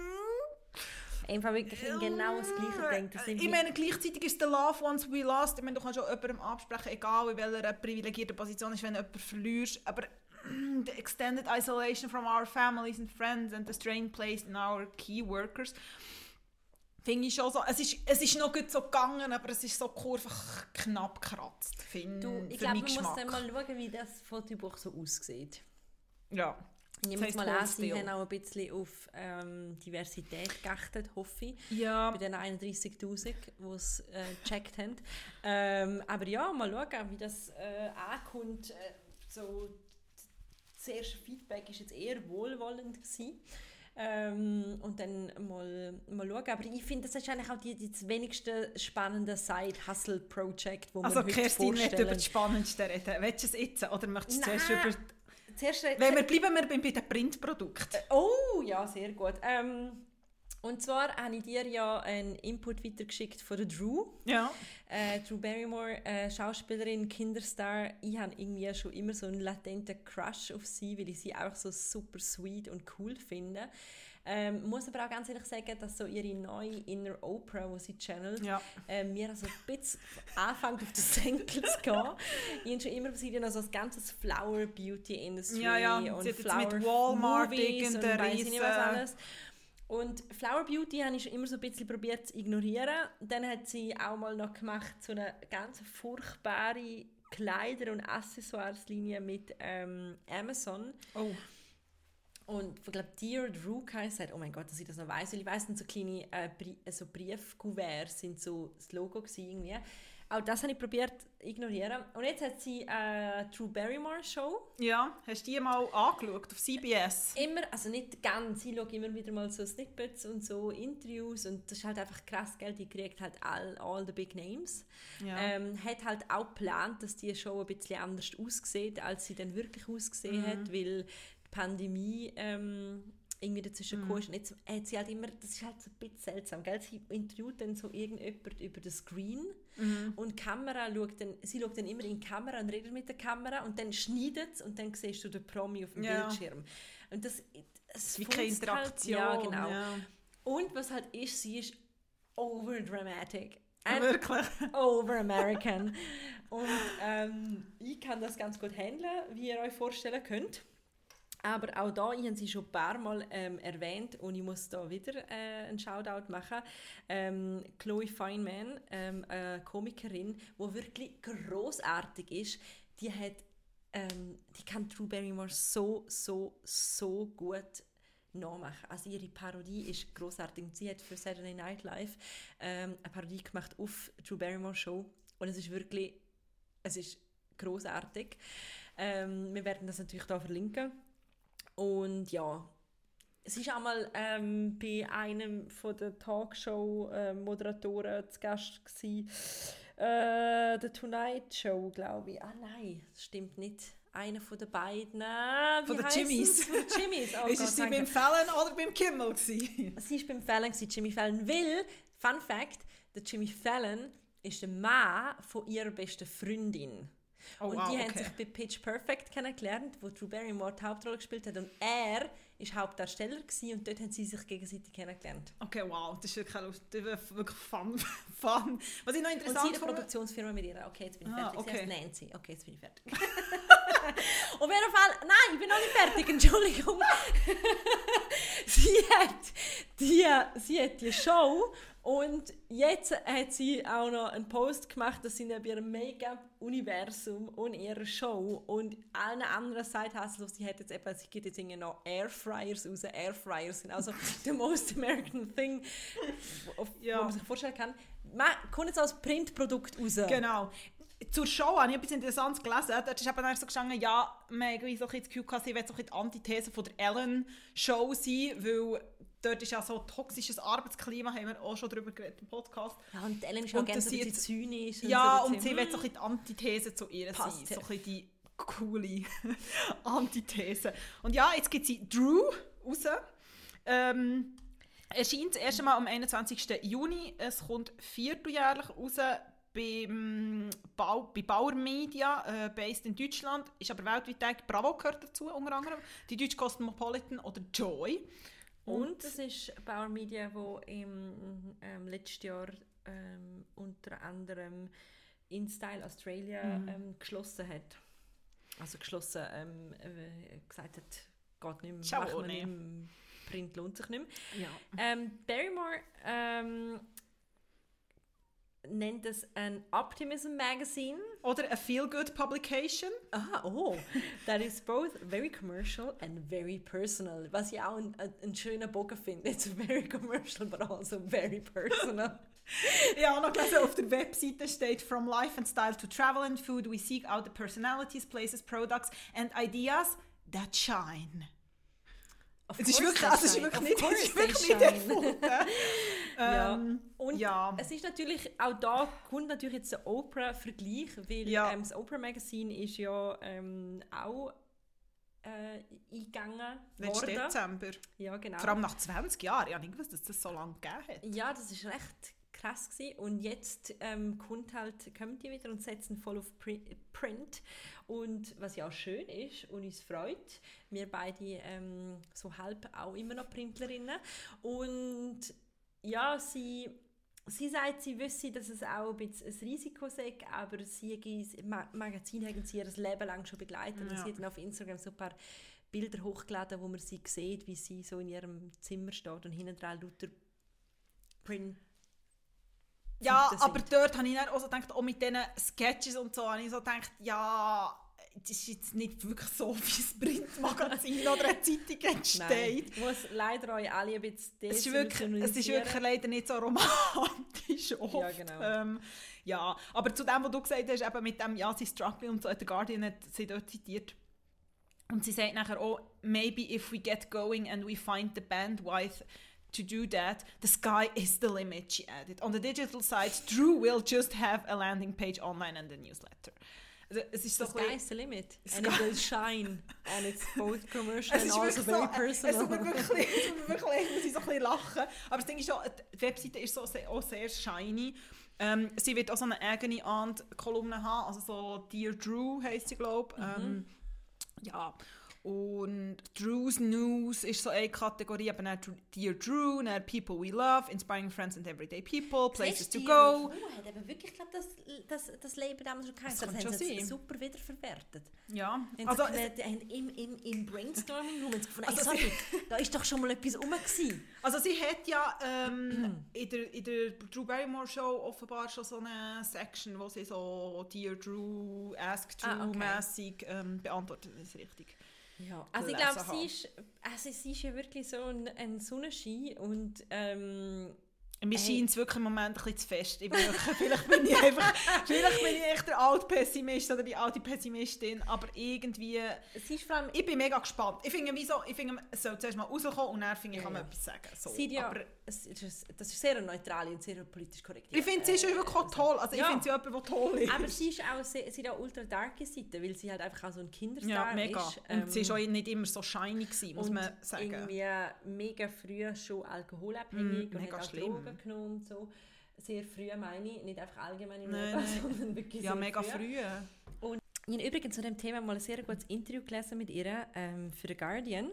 Speaker 2: Einfach wirklich genau das Gleiche denkt.
Speaker 1: Ich meine, gleichzeitig ist the love once we lost. Ich meine, du kannst auch jemandem absprechen, egal in welcher privilegierten Position ist, wenn du jemanden verlierst. Aber the extended isolation from our families and friends and the strain placed in our key workers. Finde ich schon so. Es ist, es ist noch gut so gegangen, aber es ist so kurz einfach knapp gekratzt. Find,
Speaker 2: du, ich glaube, man muss
Speaker 1: Geschmack.
Speaker 2: dann mal schauen, wie das Fotobuch so aussieht.
Speaker 1: Ja.
Speaker 2: Ich nehme jetzt mal an, sie haben auch ein bisschen auf ähm, Diversität geachtet, hoffe ich.
Speaker 1: Ja.
Speaker 2: Bei den 31'000, die es äh, gecheckt haben. Ähm, aber ja, mal schauen, wie das äh, ankommt. Äh, so, das erste Feedback war jetzt eher wohlwollend. Gewesen. Ähm, und dann mal, mal schauen. Aber ich finde, das ist eigentlich auch die, die das wenigste spannende Side-Hustle-Project, das
Speaker 1: Also
Speaker 2: heute
Speaker 1: Kerstin
Speaker 2: vorstellen.
Speaker 1: über das Spannendste reden. Willst du es jetzt oder möchtest du zuerst über...
Speaker 2: Zuerst,
Speaker 1: Wenn wir bleiben wir bei bei den Printprodukten.
Speaker 2: Oh, ja, sehr gut. Ähm, und zwar habe ich dir ja einen Input weitergeschickt von der Drew.
Speaker 1: Ja.
Speaker 2: Äh, Drew Barrymore, äh, Schauspielerin, Kinderstar. Ich habe irgendwie schon immer so einen latenten Crush auf sie, weil ich sie auch so super sweet und cool finde. Ähm, muss aber auch ganz ehrlich sagen, dass so ihre neue Inner Oprah, die sie channelt,
Speaker 1: Ja.
Speaker 2: äh, mir also ein bisschen anfängt auf den Senkel zu gehen. Ich habe schon immer sie dann also das ganze Flower Beauty Industry
Speaker 1: Ja, ja.
Speaker 2: und
Speaker 1: Sie
Speaker 2: Flower
Speaker 1: mit Walmart
Speaker 2: Movies und weiss ich nicht was alles. Und Flower Beauty habe ich schon immer so ein bisschen probiert zu ignorieren. Dann hat sie auch mal noch gemacht so eine ganz furchtbare Kleider- und Accessoires-Linie mit ähm, Amazon.
Speaker 1: Oh.
Speaker 2: Und ich glaube, Dear Drew heisst, oh mein Gott, dass ich das noch weiss, weil ich sind so kleine äh, Brie so Briefkuverts sind so das Logo gewesen irgendwie. Auch das habe ich probiert zu ignorieren. Und jetzt hat sie eine Drew Barrymore Show.
Speaker 1: Ja, hast du die mal angeschaut auf CBS?
Speaker 2: Immer, also nicht ganz, ich schaue immer wieder mal so Snippets und so Interviews und das ist halt einfach krass, gell? die kriegt halt all, all the big names.
Speaker 1: Ja.
Speaker 2: Ähm, hat halt auch geplant, dass die Show ein bisschen anders aussieht, als sie dann wirklich ausgesehen hat, weil die Pandemie ähm, irgendwie dazwischen mhm. ist. Und jetzt hat sie halt immer, das ist halt so ein bisschen seltsam, gell? sie interviewt dann so irgendjemand über den Screen und die Kamera schaut dann, sie schaut dann immer in die Kamera und redet mit der Kamera und dann schneidet es und dann siehst du den Promi auf dem
Speaker 1: Ja.
Speaker 2: Bildschirm. Und das, das
Speaker 1: Wie keine
Speaker 2: funzt halt-
Speaker 1: Interaktion.
Speaker 2: ja, genau.
Speaker 1: Ja.
Speaker 2: Und was halt ist, sie ist overdramatic.
Speaker 1: Wirklich.
Speaker 2: over American. Und ähm, ich kann das ganz gut handeln, wie ihr euch vorstellen könnt. Aber auch da, ich habe sie schon ein paar Mal ähm, erwähnt und ich muss da wieder äh, einen Shoutout machen. Ähm, Chloe Feynman, ähm, eine Komikerin, die wirklich großartig ist, die hat ähm, die kann Drew Barrymore so, so, so gut nachmachen. Also ihre Parodie ist großartig. Sie hat für Saturday Night Live ähm, eine Parodie gemacht auf Drew Barrymore Show und es ist wirklich, es ist großartig. Ähm, wir werden das natürlich da verlinken. Und ja, es ist einmal ähm, bei einem von der Talkshow-Moderatoren zu Gast gewesen. Äh, The Tonight Show, glaube ich. Ah nein, das stimmt nicht. Einer von den beiden. Äh, wie
Speaker 1: Von den? Jimmys.
Speaker 2: Von den Jimmys. Oh
Speaker 1: ist
Speaker 2: Gott,
Speaker 1: sie
Speaker 2: danke.
Speaker 1: beim Fallon oder beim Kimmel gewesen?
Speaker 2: Sie war beim Fallon, gewesen, Jimmy Fallon. Weil, Fun Fact, der Jimmy Fallon ist der Mann von ihrer besten Freundin.
Speaker 1: Oh,
Speaker 2: und
Speaker 1: wow,
Speaker 2: die haben
Speaker 1: okay.
Speaker 2: sich bei Pitch Perfect kennengelernt, wo Drew Barrymore die Hauptrolle gespielt hat. Und er war Hauptdarsteller gewesen, und dort haben sie sich gegenseitig kennengelernt.
Speaker 1: Okay, wow, das ist wirklich, das ist wirklich fun. fun. Was ich noch
Speaker 2: Und sie
Speaker 1: interessant
Speaker 2: eine
Speaker 1: finde...
Speaker 2: Produktionsfirma mit ihr. Okay, jetzt bin ich
Speaker 1: Ah,
Speaker 2: fertig. Sie
Speaker 1: okay.
Speaker 2: heißt Nancy. Okay, jetzt bin ich fertig. Auf jeden Fall, nein, ich bin noch nicht fertig, Entschuldigung. sie, hat die, sie hat die Show und jetzt hat sie auch noch einen Post gemacht, dass sie neben ihrem Make-up-Universum und ihrer Show und allen anderen Side-Hustles, sie hat jetzt eben, sie gibt jetzt irgendwie noch Airfryers raus. Airfryers sind also the most American thing, auf,
Speaker 1: Ja.
Speaker 2: wo man sich vorstellen kann. Man kommt jetzt als Printprodukt raus.
Speaker 1: Genau. Zur Show habe ich etwas Interessantes gelesen. Dort ist eben dann so gestanden, ja, man irgendwie so ein bisschen das Gefühl gehabt, sie will so ein bisschen die Antithese von der Ellen-Show sein, weil dort ist ja so toxisches Arbeitsklima, haben wir auch schon darüber geredet im Podcast.
Speaker 2: Ja, und Ellen ist auch
Speaker 1: Und
Speaker 2: so ein
Speaker 1: sie
Speaker 2: bisschen zynisch.
Speaker 1: Ja,
Speaker 2: so ein
Speaker 1: und sie will so ein bisschen die Antithese zu ihr sein.
Speaker 2: Passt.
Speaker 1: So ein bisschen die coole Antithese. Und ja, jetzt gibt sie Drew raus. Ähm, erscheint das erste Mal am 21. Juni. Es kommt vierteljährlich raus beim Bau, bei Bauer Media, äh, based in Deutschland. Ist aber weltweit. Bravo gehört dazu, unter anderem. Die Deutsche Cosmopolitan oder Joy.
Speaker 2: Und es ist Bauer Media, wo im ähm, letzten Jahr ähm, unter anderem InStyle Australia
Speaker 1: Mhm.
Speaker 2: ähm, geschlossen hat. Also geschlossen, ähm, äh, gesagt hat, geht nicht mehr,
Speaker 1: Ciao,
Speaker 2: wir
Speaker 1: ohne.
Speaker 2: nicht mehr, Print lohnt sich nicht mehr.
Speaker 1: Ja.
Speaker 2: Ähm, Barrymore ähm, nennt es ein Optimism Magazine.
Speaker 1: Oder a feel-good publication.
Speaker 2: Ah, oh, that is both very commercial and very personal. Was ich auch einen, einen schönen Bogen finde. It's very commercial, but also very personal.
Speaker 1: Ja, noch gelesen, auf der Webseite steht From life and style to travel and food, we seek out the personalities, places, products and ideas that shine.
Speaker 2: Of
Speaker 1: Es ist wirklich, also es ist wirklich nicht, es ist wirklich nicht erfunden.
Speaker 2: Ja.
Speaker 1: Ähm,
Speaker 2: Und
Speaker 1: ja.
Speaker 2: es ist natürlich, auch da kommt natürlich jetzt der Oprah-Vergleich, weil
Speaker 1: Ja.
Speaker 2: ähm, das Oprah-Magazin ist ja ähm, auch äh, eingegangen
Speaker 1: Letzten
Speaker 2: worden.
Speaker 1: Dezember.
Speaker 2: Ja, genau.
Speaker 1: Vor allem nach 20 Jahren. Ich habe nicht gewusst, dass das so lange gegeben hat.
Speaker 2: Ja, das ist recht krass gewesen. und jetzt ähm, kommt halt, kommen die wieder und setzen voll auf Pri- Print und was ja auch schön ist und uns freut, wir beide ähm, so halb auch immer noch Printlerinnen und ja, sie Sie sagt, sie wüsste, dass es auch ein bisschen ein Risiko sei, aber sie das Ma Magazin haben sie ihr Leben lang schon begleitet. Und
Speaker 1: Ja.
Speaker 2: sie hat dann auf Instagram so ein paar Bilder hochgeladen, wo man sie sieht, wie sie so in ihrem Zimmer steht und hinten dran lauter Print.
Speaker 1: Ja, aber dort habe ich dann auch so gedacht, auch mit diesen Sketches und so, habe ich so gedacht, ja, das ist jetzt nicht wirklich so, wie ein Printmagazin oder eine Zeitung
Speaker 2: Nein,
Speaker 1: entsteht.
Speaker 2: ich muss leider euch alle ein bisschen
Speaker 1: Es ist, wirklich, es ist wirklich leider nicht so romantisch oft.
Speaker 2: Ja, genau.
Speaker 1: Ähm, ja, aber zu dem, was du gesagt hast, eben mit dem, ja, sie struggle und so, der Guardian hat sie dort zitiert. Und sie sagt nachher auch, maybe if we get going and we find the bandwidth to do that, the sky is the limit, she added. On the digital side, Drew will just have a landing page online and a newsletter. Also, es ist so bisschen-
Speaker 2: is the limit. And it will shine. And it's both commercial
Speaker 1: Es
Speaker 2: and also very
Speaker 1: so,
Speaker 2: personal.
Speaker 1: es tut mir wirklich, es tut mir wirklich muss ich so ein bisschen lachen. Aber das Ding ist schon, die Webseite ist so sehr, auch sehr shiny. Ähm, sie wird auch so eine eigene Ant-Kolumne haben, also so Dear Drew heisst sie, glaube ich. Ähm, ja. Und Drew's News ist so eine Kategorie, aber dann Dear Drew, dann People We Love, Inspiring Friends and Everyday People, Places
Speaker 2: Siehst
Speaker 1: to Go.
Speaker 2: Drew hat eben wirklich glaub, das, das, das Label damals schon gehabt.
Speaker 1: Das
Speaker 2: Das, haben sie super wiederverwertet.
Speaker 1: Ja, also,
Speaker 2: sie gemerkt, haben im, im, im Brainstorming Room gefunden,
Speaker 1: Also
Speaker 2: also, sorry, da ist doch schon mal etwas rum gewesen.
Speaker 1: Also sie hat ja ähm, in, der, in der Drew Barrymore Show offenbar schon so eine Section, wo sie so Dear Drew, Ask Drew
Speaker 2: Ah, okay.
Speaker 1: ähm, beantwortet. Das ist richtig.
Speaker 2: Ja, also ich glaube, sie ist, also sie ist ja wirklich so ein, ein Sonnenschein und ähm,
Speaker 1: Mir
Speaker 2: Hey.
Speaker 1: scheint es wirklich im Moment ein bisschen zu fest. Ich wirklich, vielleicht bin ich einfach, vielleicht bin ich echt der alte Pessimist oder die alte Pessimistin, aber irgendwie,
Speaker 2: Es ist vor allem,
Speaker 1: ich bin mega gespannt. Ich finde, wieso, ich finde, es soll zuerst mal rauskommen und dann finde ich, kann man etwas sagen. So.
Speaker 2: sie ja,
Speaker 1: aber
Speaker 2: es ist, das ist sehr neutral und sehr politisch korrekt.
Speaker 1: ich finde, sie ist
Speaker 2: Äh,
Speaker 1: wirklich auch toll. Also ich
Speaker 2: ja.
Speaker 1: finde sie jemand, der toll ist.
Speaker 2: Aber sie ist auch sehr, sie hat auch ultra darke Seite, weil sie halt einfach auch so ein Kinderstar
Speaker 1: ja, mega.
Speaker 2: ist.
Speaker 1: und sie
Speaker 2: ähm,
Speaker 1: war auch nicht immer so shiny, gewesen, muss man sagen.
Speaker 2: irgendwie mega früh schon alkoholabhängig
Speaker 1: Mm,
Speaker 2: und
Speaker 1: mega schlimm.
Speaker 2: Genommen und so. Sehr früh meine ich, nicht einfach allgemein im
Speaker 1: Nein,
Speaker 2: Leben,
Speaker 1: nein.
Speaker 2: sondern wirklich
Speaker 1: Ja, mega
Speaker 2: früh.
Speaker 1: früh.
Speaker 2: Ich habe übrigens zu dem Thema mal ein sehr gutes Interview gelesen mit ihr ähm, für The Guardian.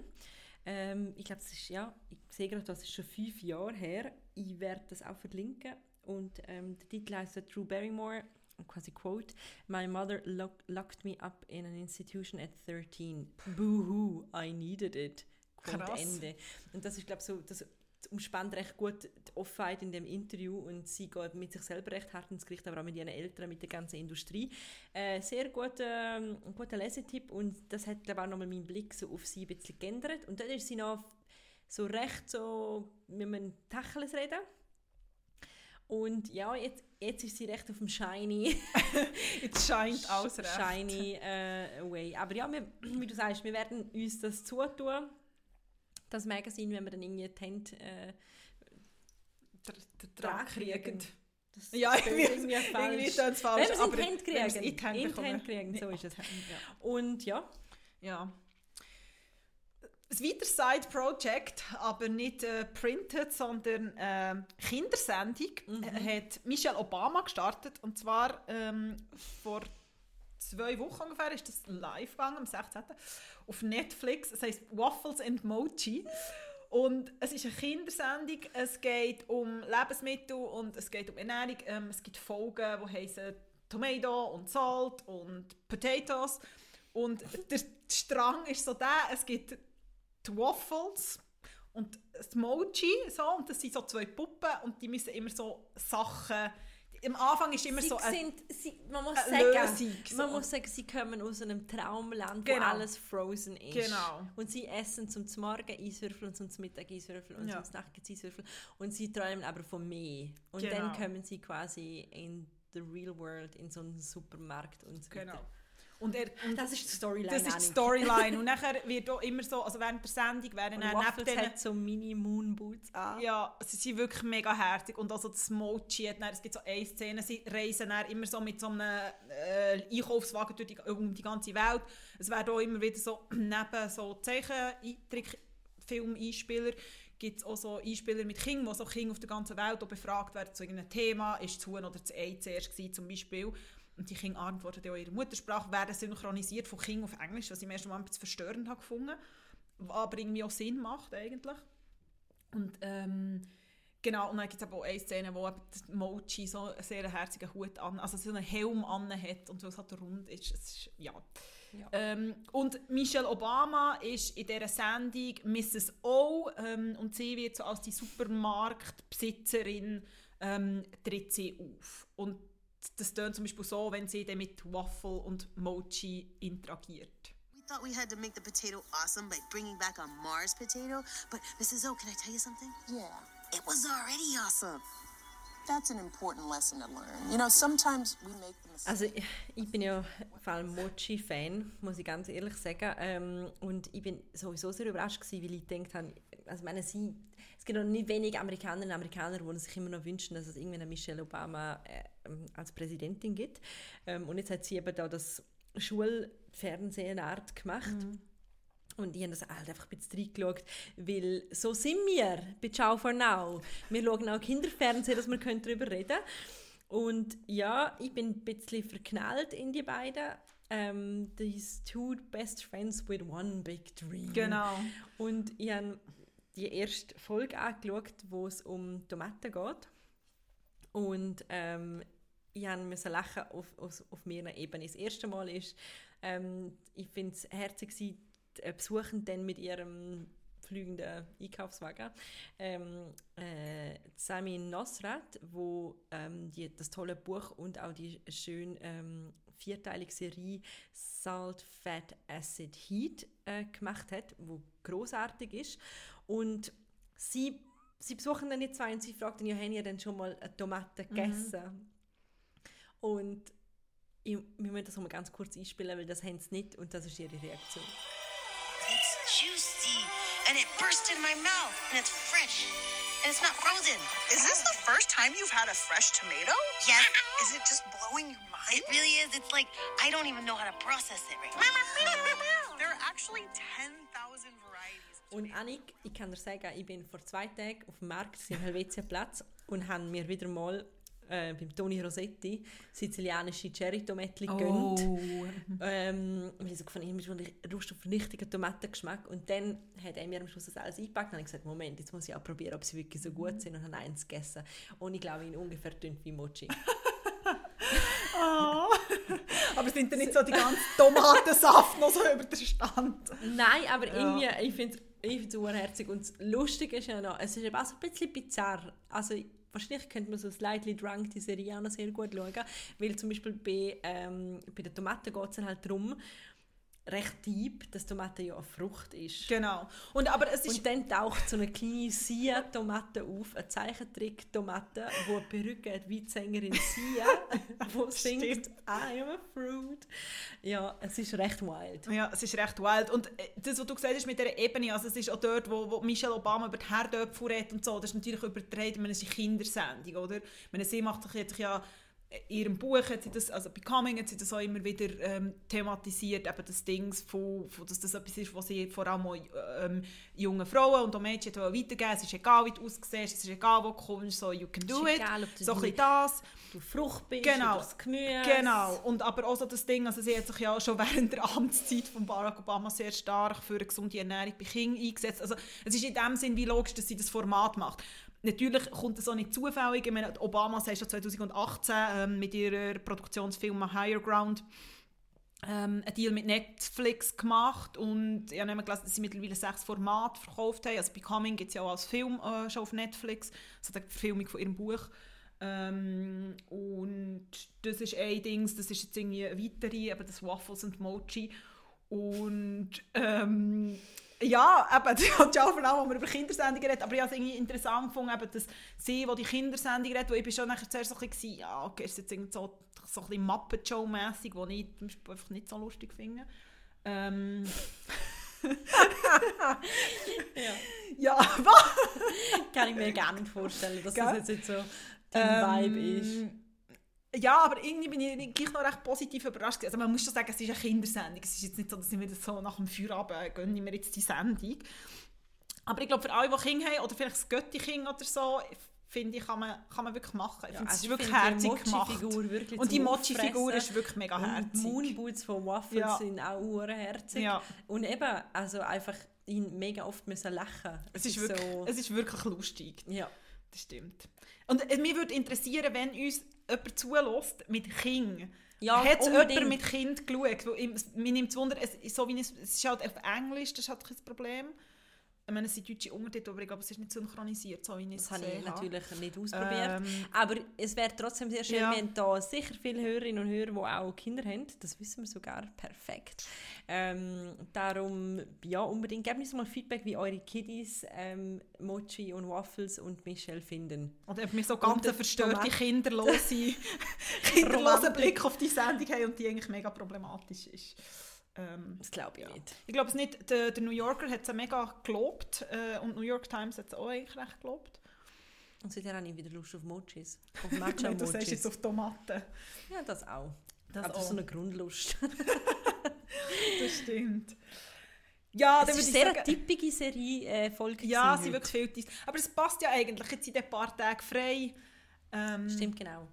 Speaker 2: Ähm, ich glaube, es ist, ja, ich sehe gerade, das ist schon fünf Jahre her. Ich werde das auch verlinken. Und ähm, der Titel heißt Drew Barrymore, quasi Quote, My mother lock, locked me up in an institution at 13. Boo-hoo, I needed it. Quote
Speaker 1: Krass.
Speaker 2: Ende. Und das ist, glaube ich, so, das umspannt recht gut die Offenheit in dem Interview und sie geht mit sich selber recht hart ins Gericht, aber auch mit ihren Eltern, mit der ganzen Industrie. Äh, sehr guter, ähm, guter Lesetipp und das hat, glaube ich, auch nochmal meinen Blick so auf sie ein bisschen geändert. Und dann ist sie noch so recht so, wie man Tacheles reden. Und ja, jetzt, jetzt ist sie recht auf dem shiny,
Speaker 1: Jetzt scheint alles recht.
Speaker 2: shiny äh, way. Aber ja, wir, wie du sagst, wir werden uns das zutun, das Magazin, wenn wir dann irgendwie die Hände äh,
Speaker 1: Draht kriegen.
Speaker 2: Das
Speaker 1: Ja, irgendwie,
Speaker 2: irgendwie falsch.
Speaker 1: falsch.
Speaker 2: Wenn wir es in die Hände kriegen,
Speaker 1: in die Hände
Speaker 2: in die. Hände kriegen, so ist es.
Speaker 1: Ja.
Speaker 2: Und ja,
Speaker 1: Ja. Ein weiteres Side-Project, aber nicht äh, printed, sondern äh, Kindersendung, äh, hat Michelle Obama gestartet. Und zwar ähm, vor zwei Wochen ungefähr ist das live gegangen, am 16. auf Netflix. Es heißt Waffles and Mochi. Und es ist eine Kindersendung. Es geht um Lebensmittel und es geht um Ernährung. Ähm, es gibt Folgen, die heißen Tomato und Salt und Potatoes. Und der Strang ist so der, es gibt die Waffles und das Mochi, so, und das sind so zwei Puppen und die müssen immer so Sachen... Am Anfang ist immer
Speaker 2: sie
Speaker 1: so ein,
Speaker 2: sind, sie, man muss
Speaker 1: eine
Speaker 2: sagen,
Speaker 1: Lösung, so.
Speaker 2: man muss sagen, sie kommen aus einem Traumland,
Speaker 1: Genau.
Speaker 2: wo alles frozen ist.
Speaker 1: Genau.
Speaker 2: Und sie essen zum Morgen Eiswürfel und zum Mittag Eiswürfel und
Speaker 1: Ja.
Speaker 2: zum Nacht Eiswürfel. Und sie träumen aber von mehr. Und
Speaker 1: Genau.
Speaker 2: dann kommen sie quasi in the real world, in so einen Supermarkt und so
Speaker 1: Genau.
Speaker 2: weiter.
Speaker 1: Und er, und
Speaker 2: Das ist die Storyline.
Speaker 1: das ist die. Storyline. Und nachher wird auch immer so, also während der Sendung werden
Speaker 2: Waffles
Speaker 1: neben denen...
Speaker 2: hat so Mini-Moon-Boots an.
Speaker 1: Ja, sie sind wirklich mega herzig. Und also das Mochi, hat dann, es gibt so eine Szene, sie reisen dann immer so mit so einem äh, Einkaufswagen durch die, um die ganze Welt. Es werden auch immer wieder so neben so Zeichentrickfilm-Einspieler gibt es auch so Einspieler mit Kindern, wo so Kinder auf der ganzen Welt auch befragt werden zu irgendeinem Thema. Ist das Huhn oder das Ei zuerst gewesen, zum Beispiel? Und die Kinder antworten auch in ihrer Muttersprache, werden synchronisiert von Kindern auf Englisch, was ich im ersten Mal ein bisschen verstörend habe gefunden was aber irgendwie auch Sinn macht eigentlich. Und ähm, genau, und dann gibt es aber auch eine Szene, wo Mochi so einen sehr herzigen Hut an, also so einen Helm an hat und so es halt rund ist. Ist ja.
Speaker 2: Ja.
Speaker 1: Ähm, und Michelle Obama ist in dieser Sendung Mrs. O ähm, und sie wird so als die Supermarktbesitzerin ähm, tritt sie auf. Und das tönt zum Beispiel so, wenn sie dann mit Waffle und Mochi interagiert.
Speaker 5: We thought we had to make the potato awesome by bringing back a Mars potato, but Mrs. O, can I tell you something?
Speaker 6: Yeah,
Speaker 5: It was already awesome.
Speaker 6: that's an important lesson to learn. You know, sometimes we make the mistake.
Speaker 2: Also ich, bin ja vor allem Mochi-Fan, muss ich ganz ehrlich sagen. Ähm, und ich bin sowieso sehr überrascht gewesen, weil ich gedacht habe, also meine, sie, gibt noch nicht wenige Amerikanerinnen und Amerikaner, die sich immer noch wünschen, dass es irgendwann eine Michelle Obama äh, ähm, als Präsidentin gibt. Ähm, und jetzt hat sie eben da das Schulfernsehen Art gemacht. Und ich habe das halt einfach ein bisschen reingeschaut, weil so sind wir bei Ciao for Now. Wir schauen auch Kinderfernsehen, dass wir darüber reden können. Und ja, ich bin ein bisschen verknallt in die beiden. Ähm, these two best friends with one big dream.
Speaker 1: Genau.
Speaker 2: Und ich habe die erste Folge angeschaut, wo es um Tomaten geht. Und ähm, ich musste lachen auf, auf, auf mehreren Ebenen. Das erste Mal ist, ähm, ich finde es herzig, sie äh, besuchen dann mit ihrem fliegenden Einkaufswagen ähm, äh, Sami Nosrat, wo ähm, die, das tolle Buch und auch die schön ähm, vierteilige Serie Salt, Fat, Acid, Heat äh, gemacht hat, wo großartig ist und sie sie besuchen dann die zwei und sie fragt dann, ja, haben ihr denn schon mal eine Tomate gegessen? Und ich, wir müssen das mal ganz kurz einspielen, weil das haben sie nicht und das ist ihre Reaktion.
Speaker 5: It's juicy, and it burst in my mouth, and it's fresh, and it's not frozen.
Speaker 6: Is this the first time you've had a fresh tomato?
Speaker 5: Yes.
Speaker 6: Is it just blowing your mind?
Speaker 5: It really is. It's like I don't even know how to process it right now.
Speaker 2: Und Annik, ich kann dir sagen, ich bin vor zwei Tagen auf dem Markt im Helvetiaplatz und habe mir wieder mal äh, beim Toni Rossetti sizilianische Cherry-Tomatli gegönnt. Ähm, weil ich so gefunden habe, ich Lust auf einen richtigen Tomatengeschmack. Und dann hat er mir am Schluss das alles eingepackt und habe ich gesagt, Moment, jetzt muss ich auch probieren, ob sie wirklich so gut sind und habe eins gegessen. Und ich glaube, ihn ungefähr dünn wie Mochi.
Speaker 1: Aber sind dann nicht so die ganzen Tomatensaft noch so über den Stand?
Speaker 2: Nein, aber irgendwie, ich finde es urherzig und das Lustige ist ja noch, es ist eben auch so ein bisschen bizarr. Also wahrscheinlich könnte man so Slightly Drunk die Serie auch noch sehr gut schauen, weil zum Beispiel bei, ähm, bei den Tomaten geht es halt darum, recht deep, dass Tomate ja eine Frucht ist.
Speaker 1: Genau. Und, aber es ist...
Speaker 2: Und dann taucht so eine kleine Sia-Tomate auf, eine Zeichentrick-Tomate, die eine Perücke hat, wie die Sängerin Sia, die singt «I am a fruit». Ja, es ist recht wild.
Speaker 1: Ja, es ist recht wild. Und äh, das, was du gesagt hast mit dieser Ebene, also es ist auch dort, wo, wo Michelle Obama über die Herdöpfel redet und so, das ist natürlich übertragen, ich meine, es eine Kindersendung, oder? Meine, sie macht sich jetzt ja in ihrem Buch hat sie das, also Becoming hat sie das auch immer wieder ähm, thematisiert, eben das Ding, von, von, dass das etwas ist, was sie vor allem auch ähm, jungen Frauen und auch Mädchen weitergeben Es ist egal, wie du aussiehst, es ist egal, wo du kommst, so you can do it.
Speaker 2: egal, ob du
Speaker 1: so ein das.
Speaker 2: Du Frucht bist,
Speaker 1: Genau.
Speaker 2: oder das Gemüse.
Speaker 1: Genau. Und aber auch so das Ding, also sie hat sich ja auch schon während der Amtszeit von Barack Obama sehr stark für eine gesunde Ernährung bei Kindern eingesetzt. Also es ist in dem Sinn wie logisch, dass sie das Format macht. Natürlich kommt das auch nicht zufällig. Ich meine, Obama hat schon 2018 ähm, mit ihrer Produktionsfilm Higher Ground ähm, einen Deal mit Netflix gemacht und ich habe gelesen, dass sie mittlerweile sechs Formate verkauft haben. Also Becoming gibt es ja auch als Film äh, schon auf Netflix, also die Verfilmung von ihrem Buch. Ähm, und das ist ein Ding, das ist jetzt irgendwie eine weitere, eben das Waffles und Mochi. Und ähm, ja, eben, die hat ja vor allem, wo wir über Kindersendungen reden, aber ich habe es irgendwie interessant gefunden, eben, dass sie, die die Kindersendung redet, wo ich bin schon nachher zuerst so ein bisschen, ja, okay, ist jetzt irgendwie so, so ein bisschen Muppet-Show-mässig, was ich zum Beispiel einfach nicht so lustig finde. Ähm,
Speaker 2: Ja.
Speaker 1: ja, was?
Speaker 2: Kann ich mir gar nicht vorstellen, dass
Speaker 1: Gell?
Speaker 2: das jetzt so dein Vibe ist.
Speaker 1: Ja, aber irgendwie bin ich gleich noch recht positiv überrascht. Also man muss schon sagen, es ist eine Kindersendung. Es ist jetzt nicht so, dass ich mir das so nach dem Feierabend gönne ich mir jetzt die Sendung. Aber ich glaube, für alle, die Kinder haben, oder vielleicht das Götti-Kind oder so, finde ich, kann man, kann man wirklich machen. Ich
Speaker 2: Ja,
Speaker 1: finde, es ist
Speaker 2: ich
Speaker 1: wirklich herzig gemacht.
Speaker 2: Wirklich
Speaker 1: Und die Mochi-Figur ist wirklich mega
Speaker 2: Und die
Speaker 1: herzig.
Speaker 2: Moonboots von Waffles
Speaker 1: Ja.
Speaker 2: sind auch urherzig.
Speaker 1: Ja.
Speaker 2: Und eben, also einfach ihn mega oft müssen lachen.
Speaker 1: Es ist, wirklich,
Speaker 2: so,
Speaker 1: es ist wirklich lustig.
Speaker 2: ja.
Speaker 1: Das stimmt. Und äh, mir würde interessieren, wenn uns jemand zulässt mit Kind.
Speaker 2: Ja,
Speaker 1: Hat jemand mit Kind geschaut? Mir nimmt es Wunder, es, ist so wie es, es ist halt auf Englisch, das ist halt kein Problem. Ich meine, es sind deutsche Untertitel, aber ich glaube, es ist nicht synchronisiert, so wie ich es
Speaker 2: Das habe ich natürlich nicht ausprobiert.
Speaker 1: Ähm,
Speaker 2: Aber es wäre trotzdem sehr schön,
Speaker 1: Ja.
Speaker 2: wir haben da sicher viele Hörerinnen und Hörer, die auch Kinder haben. Das wissen wir sogar perfekt. Ähm, darum, ja, unbedingt gebt uns mal Feedback, wie eure Kiddies ähm, Mochi und Waffles und Michelle finden.
Speaker 1: Oder ob wir so ganz verstörte, kinderlose, kinderlosen. Blick auf die Sendung haben und die eigentlich mega problematisch ist. Ähm,
Speaker 2: Das glaube ich nicht.
Speaker 1: ich glaube es nicht, der, der New Yorker hat es mega gelobt äh, und New York Times hat es auch eigentlich recht gelobt.
Speaker 2: Und seitdem habe ich wieder Lust auf Mochis. Auf
Speaker 1: du sagst jetzt auf Tomaten.
Speaker 2: Ja, das auch.
Speaker 1: Das
Speaker 2: Aber
Speaker 1: auch.
Speaker 2: so eine Grundlust.
Speaker 1: Das stimmt. Ja,
Speaker 2: Es
Speaker 1: dann
Speaker 2: ist eine sehr
Speaker 1: sagen,
Speaker 2: typische Serie äh,
Speaker 1: ja, sie wirklich viel. Aber es passt ja eigentlich. Jetzt sind ein paar Tage frei. Ähm,
Speaker 2: Stimmt, genau.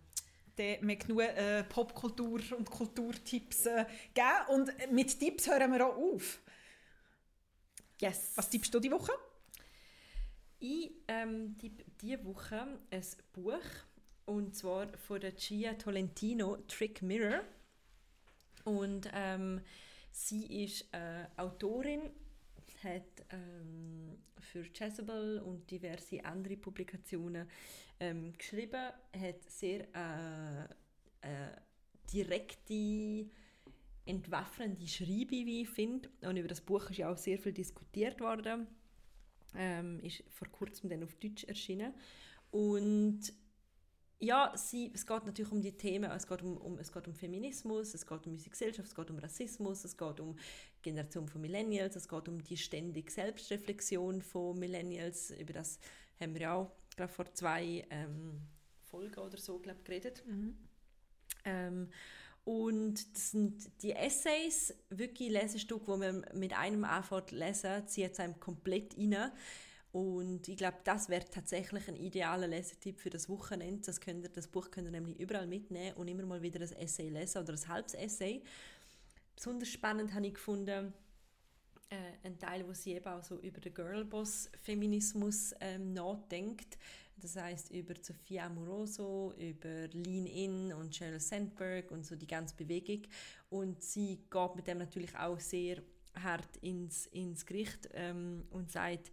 Speaker 1: Dann wir genug äh, Popkultur und Kulturtipps äh, gegeben. Und mit Tipps hören wir auch auf.
Speaker 2: Yes.
Speaker 1: Was tippst du die Woche?
Speaker 2: Ich ähm, tippe diese Woche ein Buch und zwar von der Gia Tolentino Trick Mirror und ähm, sie ist äh, Autorin hat ähm, für Jezebel und diverse andere Publikationen ähm, geschrieben hat sehr äh, äh, direkte entwaffnende Schreibe, wie ich finde und über das Buch ist ja auch sehr viel diskutiert worden Ähm, ist vor kurzem dann auf Deutsch erschienen. Und ja, sie, es geht natürlich um die Themen, es geht um, um, es geht um Feminismus, es geht um unsere Gesellschaft, es geht um Rassismus, es geht um die Generation von Millennials, es geht um die ständige Selbstreflexion von Millennials. Über das haben wir ja auch glaub, vor zwei ähm, Folgen oder so glaub, geredet. Ähm, und das sind die Essays, wirklich Lesestücke, wo man mit einem anfängt zu lesen, zieht es einem komplett rein. Und ich glaube, das wäre tatsächlich ein idealer Lesetipp für das Wochenende. Das, könnt ihr, das Buch könnt ihr nämlich überall mitnehmen und immer mal wieder ein Essay lesen oder ein halbes Essay. Besonders spannend habe ich gefunden, äh, ein Teil, wo sie eben auch so über den Girlboss-Feminismus ähm, nachdenkt. Das heißt über Sophia Amoroso, über Lean In und Sheryl Sandberg und so die ganze Bewegung. Und sie geht mit dem natürlich auch sehr hart ins, ins Gericht ähm, und sagt,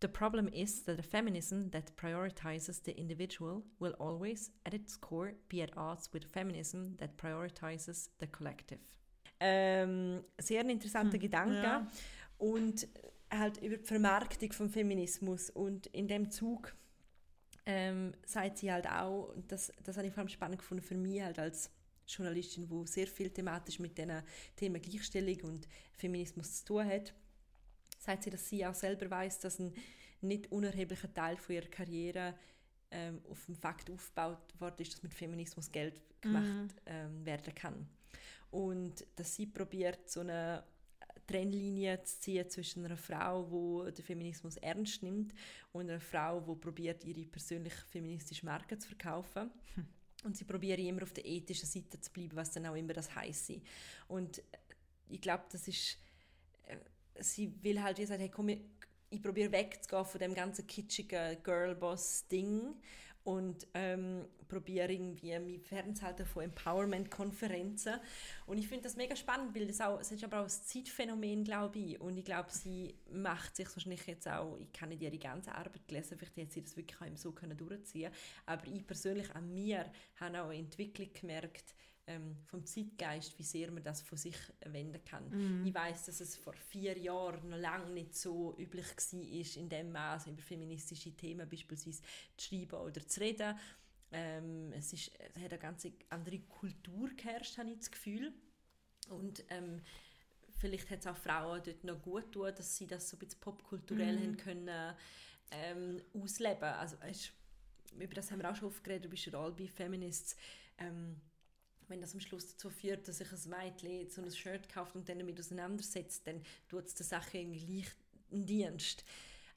Speaker 2: The problem is that a feminism that prioritizes the individual will always, at its core, be at odds with a feminism that prioritizes the collective. Ähm, sehr ein interessanter Gedanke.
Speaker 1: ja.
Speaker 2: Und halt über die Vermarktung vom Feminismus. Und in dem Zug ähm, sagt sie halt auch, und das, das habe ich vor allem spannend gefunden für mich halt als Journalistin, die sehr viel thematisch mit diesen Themen Gleichstellung und Feminismus zu tun hat, sagt sie, dass sie auch selber weiß, dass ein nicht unerheblicher Teil von ihrer Karriere ähm, auf dem Fakt aufgebaut worden ist, dass mit Feminismus Geld gemacht ähm, werden kann. Und dass sie probiert, so eine Trennlinie zu ziehen zwischen einer Frau, die den Feminismus ernst nimmt und einer Frau, die probiert, ihre persönliche feministische Marke zu verkaufen. Und sie probieren immer auf der ethischen Seite zu bleiben, was dann auch immer das heisst. Und äh, ich glaube, das ist äh, sie will halt wie gesagt, hey, komm, ich, ich probiere wegzugehen von dem ganzen kitschigen Girlboss-Ding und ähm, probiere irgendwie mich fernzuhalten von Empowerment-Konferenzen. Und ich finde das mega spannend, weil das, auch, es ist aber auch ein Zeitphänomen, glaube ich. Und ich glaube, sie macht sich wahrscheinlich jetzt auch, ich kann nicht ihre ganze Arbeit gelesen, vielleicht hätte sie das wirklich auch so können durchziehen aber ich persönlich an mir habe auch eine Entwicklung gemerkt, ähm, vom Zeitgeist, wie sehr man das von sich wenden kann. Ich weiß, dass es vor vier Jahren noch lange nicht so üblich war, in dem Maße über feministische Themen beispielsweise zu schreiben oder zu reden. Ähm, es, ist, es hat eine ganz andere Kultur geherrscht, habe ich das Gefühl. Und ähm, vielleicht hat es auch Frauen dort noch gut tun, dass sie das so ein bisschen popkulturell haben können ähm, ausleben. Also über das haben wir auch schon oft geredet, du bist ja all bei Feminists. Ähm, wenn das am Schluss dazu führt, dass sich ein Mädchen so ein Shirt kauft und dann damit auseinandersetzt, dann tut es der Sache irgendwie gleich einen Dienst.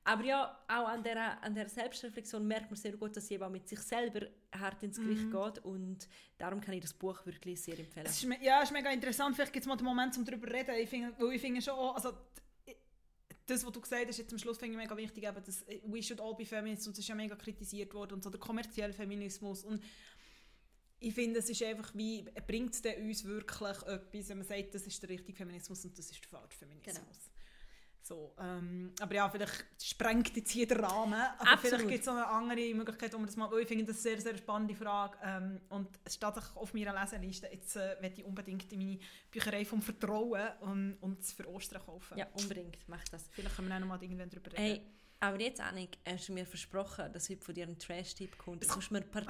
Speaker 2: Aber ja, auch an der, an der Selbstreflexion merkt man sehr gut, dass auch mit sich selber hart ins Gericht geht und darum kann ich das Buch wirklich sehr empfehlen.
Speaker 1: Es ist, ja, es ist mega interessant. Vielleicht gibt es mal den Moment, um darüber zu reden. Ich finde, weil ich finde schon, also das, was du gesagt hast, jetzt am Schluss finde ich mega wichtig, eben, dass äh, we should all be feminists und das ist ja mega kritisiert worden und so der kommerzielle Feminismus und ich finde, es ist einfach wie, bringt es uns wirklich etwas, wenn man sagt, das ist der richtige Feminismus und das ist der falsche Feminismus.
Speaker 2: Genau.
Speaker 1: So, ähm, aber ja, vielleicht sprengt jetzt hier der Rahmen, aber
Speaker 2: Absolut.
Speaker 1: vielleicht gibt es noch eine andere Möglichkeit, wo man das mal, ich finde, das eine sehr, sehr spannende Frage ähm, und es steht auf meiner Leseliste, jetzt äh, möchte ich unbedingt in meine Bücherei vom Vertrauen und, und es für Ostern kaufen.
Speaker 2: ja, unbedingt, mach das.
Speaker 1: Vielleicht können wir auch noch mal irgendwann darüber reden.
Speaker 2: Hey, aber jetzt, Annik, hast du mir versprochen, dass heute von dir ein Trash-Tipp kommt. Du musst mir par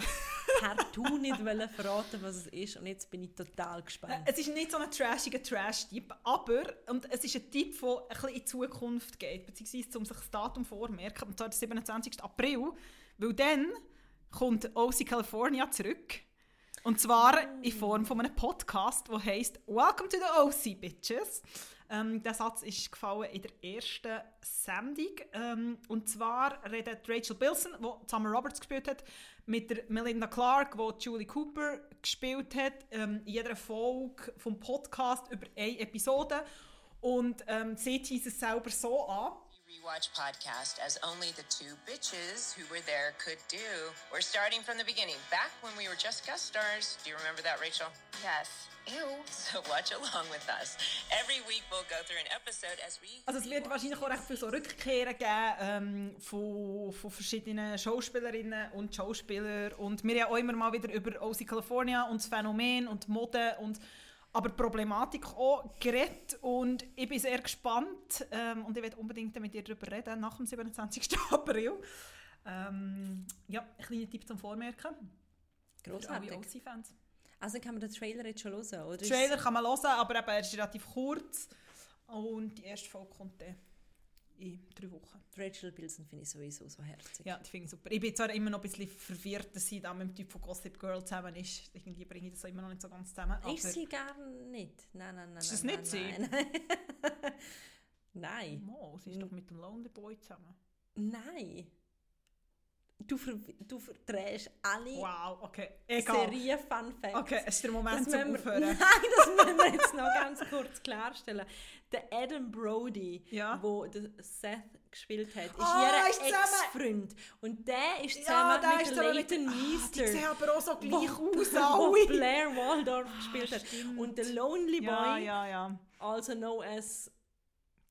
Speaker 2: partout nicht verraten, was es ist. Und jetzt bin ich total gespannt.
Speaker 1: Es ist nicht so ein trashiger Trash-Tipp, aber und es ist ein Tipp, der ein bisschen in die Zukunft geht, beziehungsweise um sich das Datum vormerken, und zwar der 27. April, weil dann kommt OC California zurück. Und zwar in Form von einem Podcast, der heisst «Welcome to the OC, Bitches». Ähm, der Satz ist gefallen in der ersten Sendung. Ähm, und zwar redet Rachel Bilson, die Summer Roberts gespielt hat, mit der Melinda Clark, die Julie Cooper gespielt hat, ähm, in jeder Folge vom Podcast über eine Episode. Und ähm, sie teasen es selber so an.
Speaker 7: Rewatch podcast as only the two bitches who were there could do. We're starting from the beginning, back when we were just guest stars. Do you remember that, Rachel?
Speaker 5: Yes. Ew.
Speaker 7: So watch along with us. Every week we'll go through an episode as we.
Speaker 1: Also es wird wahrscheinlich auch recht viele so Rückkehren geben ähm, von, von verschiedenen Schauspielerinnen und Schauspielern. Und wir haben auch immer mal wieder über OC California und das Phänomen und Mode und aber die Problematik auch geredet und ich bin sehr gespannt ähm, und ich werde unbedingt mit dir darüber reden nach dem 27. April. Ähm, ja, ein kleiner Tipp zum Vormerken. Für alle
Speaker 2: Grossartig.
Speaker 1: OC-Fans.
Speaker 2: Also kann man den Trailer jetzt schon hören, oder?
Speaker 1: Den Trailer kann man hören, aber eben, er ist relativ kurz und die erste Folge kommt dann in drei Wochen.
Speaker 2: Rachel Bilson finde ich sowieso so herzig.
Speaker 1: Ja, die finde ich super. Ich bin zwar immer noch ein bisschen verwirrt, dass sie da mit dem Typ von Gossip Girl zusammen ist. Irgendwie bringe ich das immer noch nicht so ganz zusammen.
Speaker 2: Ist sie gar nicht? Nein, nein, nein.
Speaker 1: Ist das
Speaker 2: nein,
Speaker 1: nicht sie?
Speaker 2: Nein, nein. nein.
Speaker 1: Mo, sie ist doch mit dem Lonely Boy zusammen.
Speaker 2: Nein. Du, ver du verdrehst alle
Speaker 1: Wow, okay.
Speaker 2: Serien-Fun-Facts.
Speaker 1: Okay, ist der Moment zum Aufhören.
Speaker 2: Nein, das müssen wir jetzt noch ganz kurz klarstellen. Der Adam Brody,
Speaker 1: Ja.
Speaker 2: wo der Seth gespielt hat, ist
Speaker 1: Ah, ist
Speaker 2: ihr Ex-Freund. Und der ist
Speaker 1: Ja,
Speaker 2: zusammen
Speaker 1: der
Speaker 2: mit
Speaker 1: ist
Speaker 2: Leighton
Speaker 1: Ah, Die
Speaker 2: Meester.
Speaker 1: sehen aber auch so gleich
Speaker 2: wo,
Speaker 1: aus,
Speaker 2: wo. Blair Waldorf gespielt hat.
Speaker 1: stimmt.
Speaker 2: Und der Lonely Boy,
Speaker 1: Ja, ja, ja.
Speaker 2: also known as,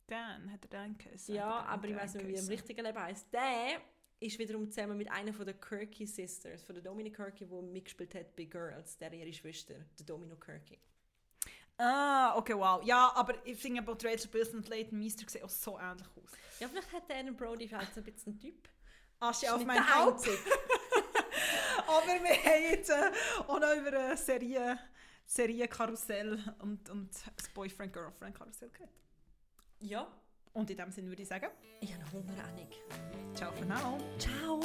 Speaker 1: Dan, hat er Dan geheißen?
Speaker 2: ja,
Speaker 1: er
Speaker 2: aber ich weiß nicht, wie er im richtigen Leben heißt. Der ist wiederum zusammen mit einer von der Kirky Sisters, von der Dominic Kirky, die mitgespielt hat bei Girls, der ihre Schwester, der Domino Kirky.
Speaker 1: Ah, okay, wow. Ja, aber ich finde aber Rachel Bilson und Leighton Meester sehen auch so ähnlich aus.
Speaker 2: Ja, vielleicht hat der Adam Brody vielleicht so ein bisschen einen Typ.
Speaker 1: Asche
Speaker 2: Ist
Speaker 1: auf mein Haupt. Aber wir haben jetzt äh, auch noch über eine Serie, Serienkarussell und, und das Boyfriend-Girlfriend-Karussell geredet.
Speaker 2: Ja.
Speaker 1: Und in dem Sinne würde ich sagen,
Speaker 2: ich habe noch Hunger, Annik.
Speaker 1: Ciao für now.
Speaker 2: Ciao.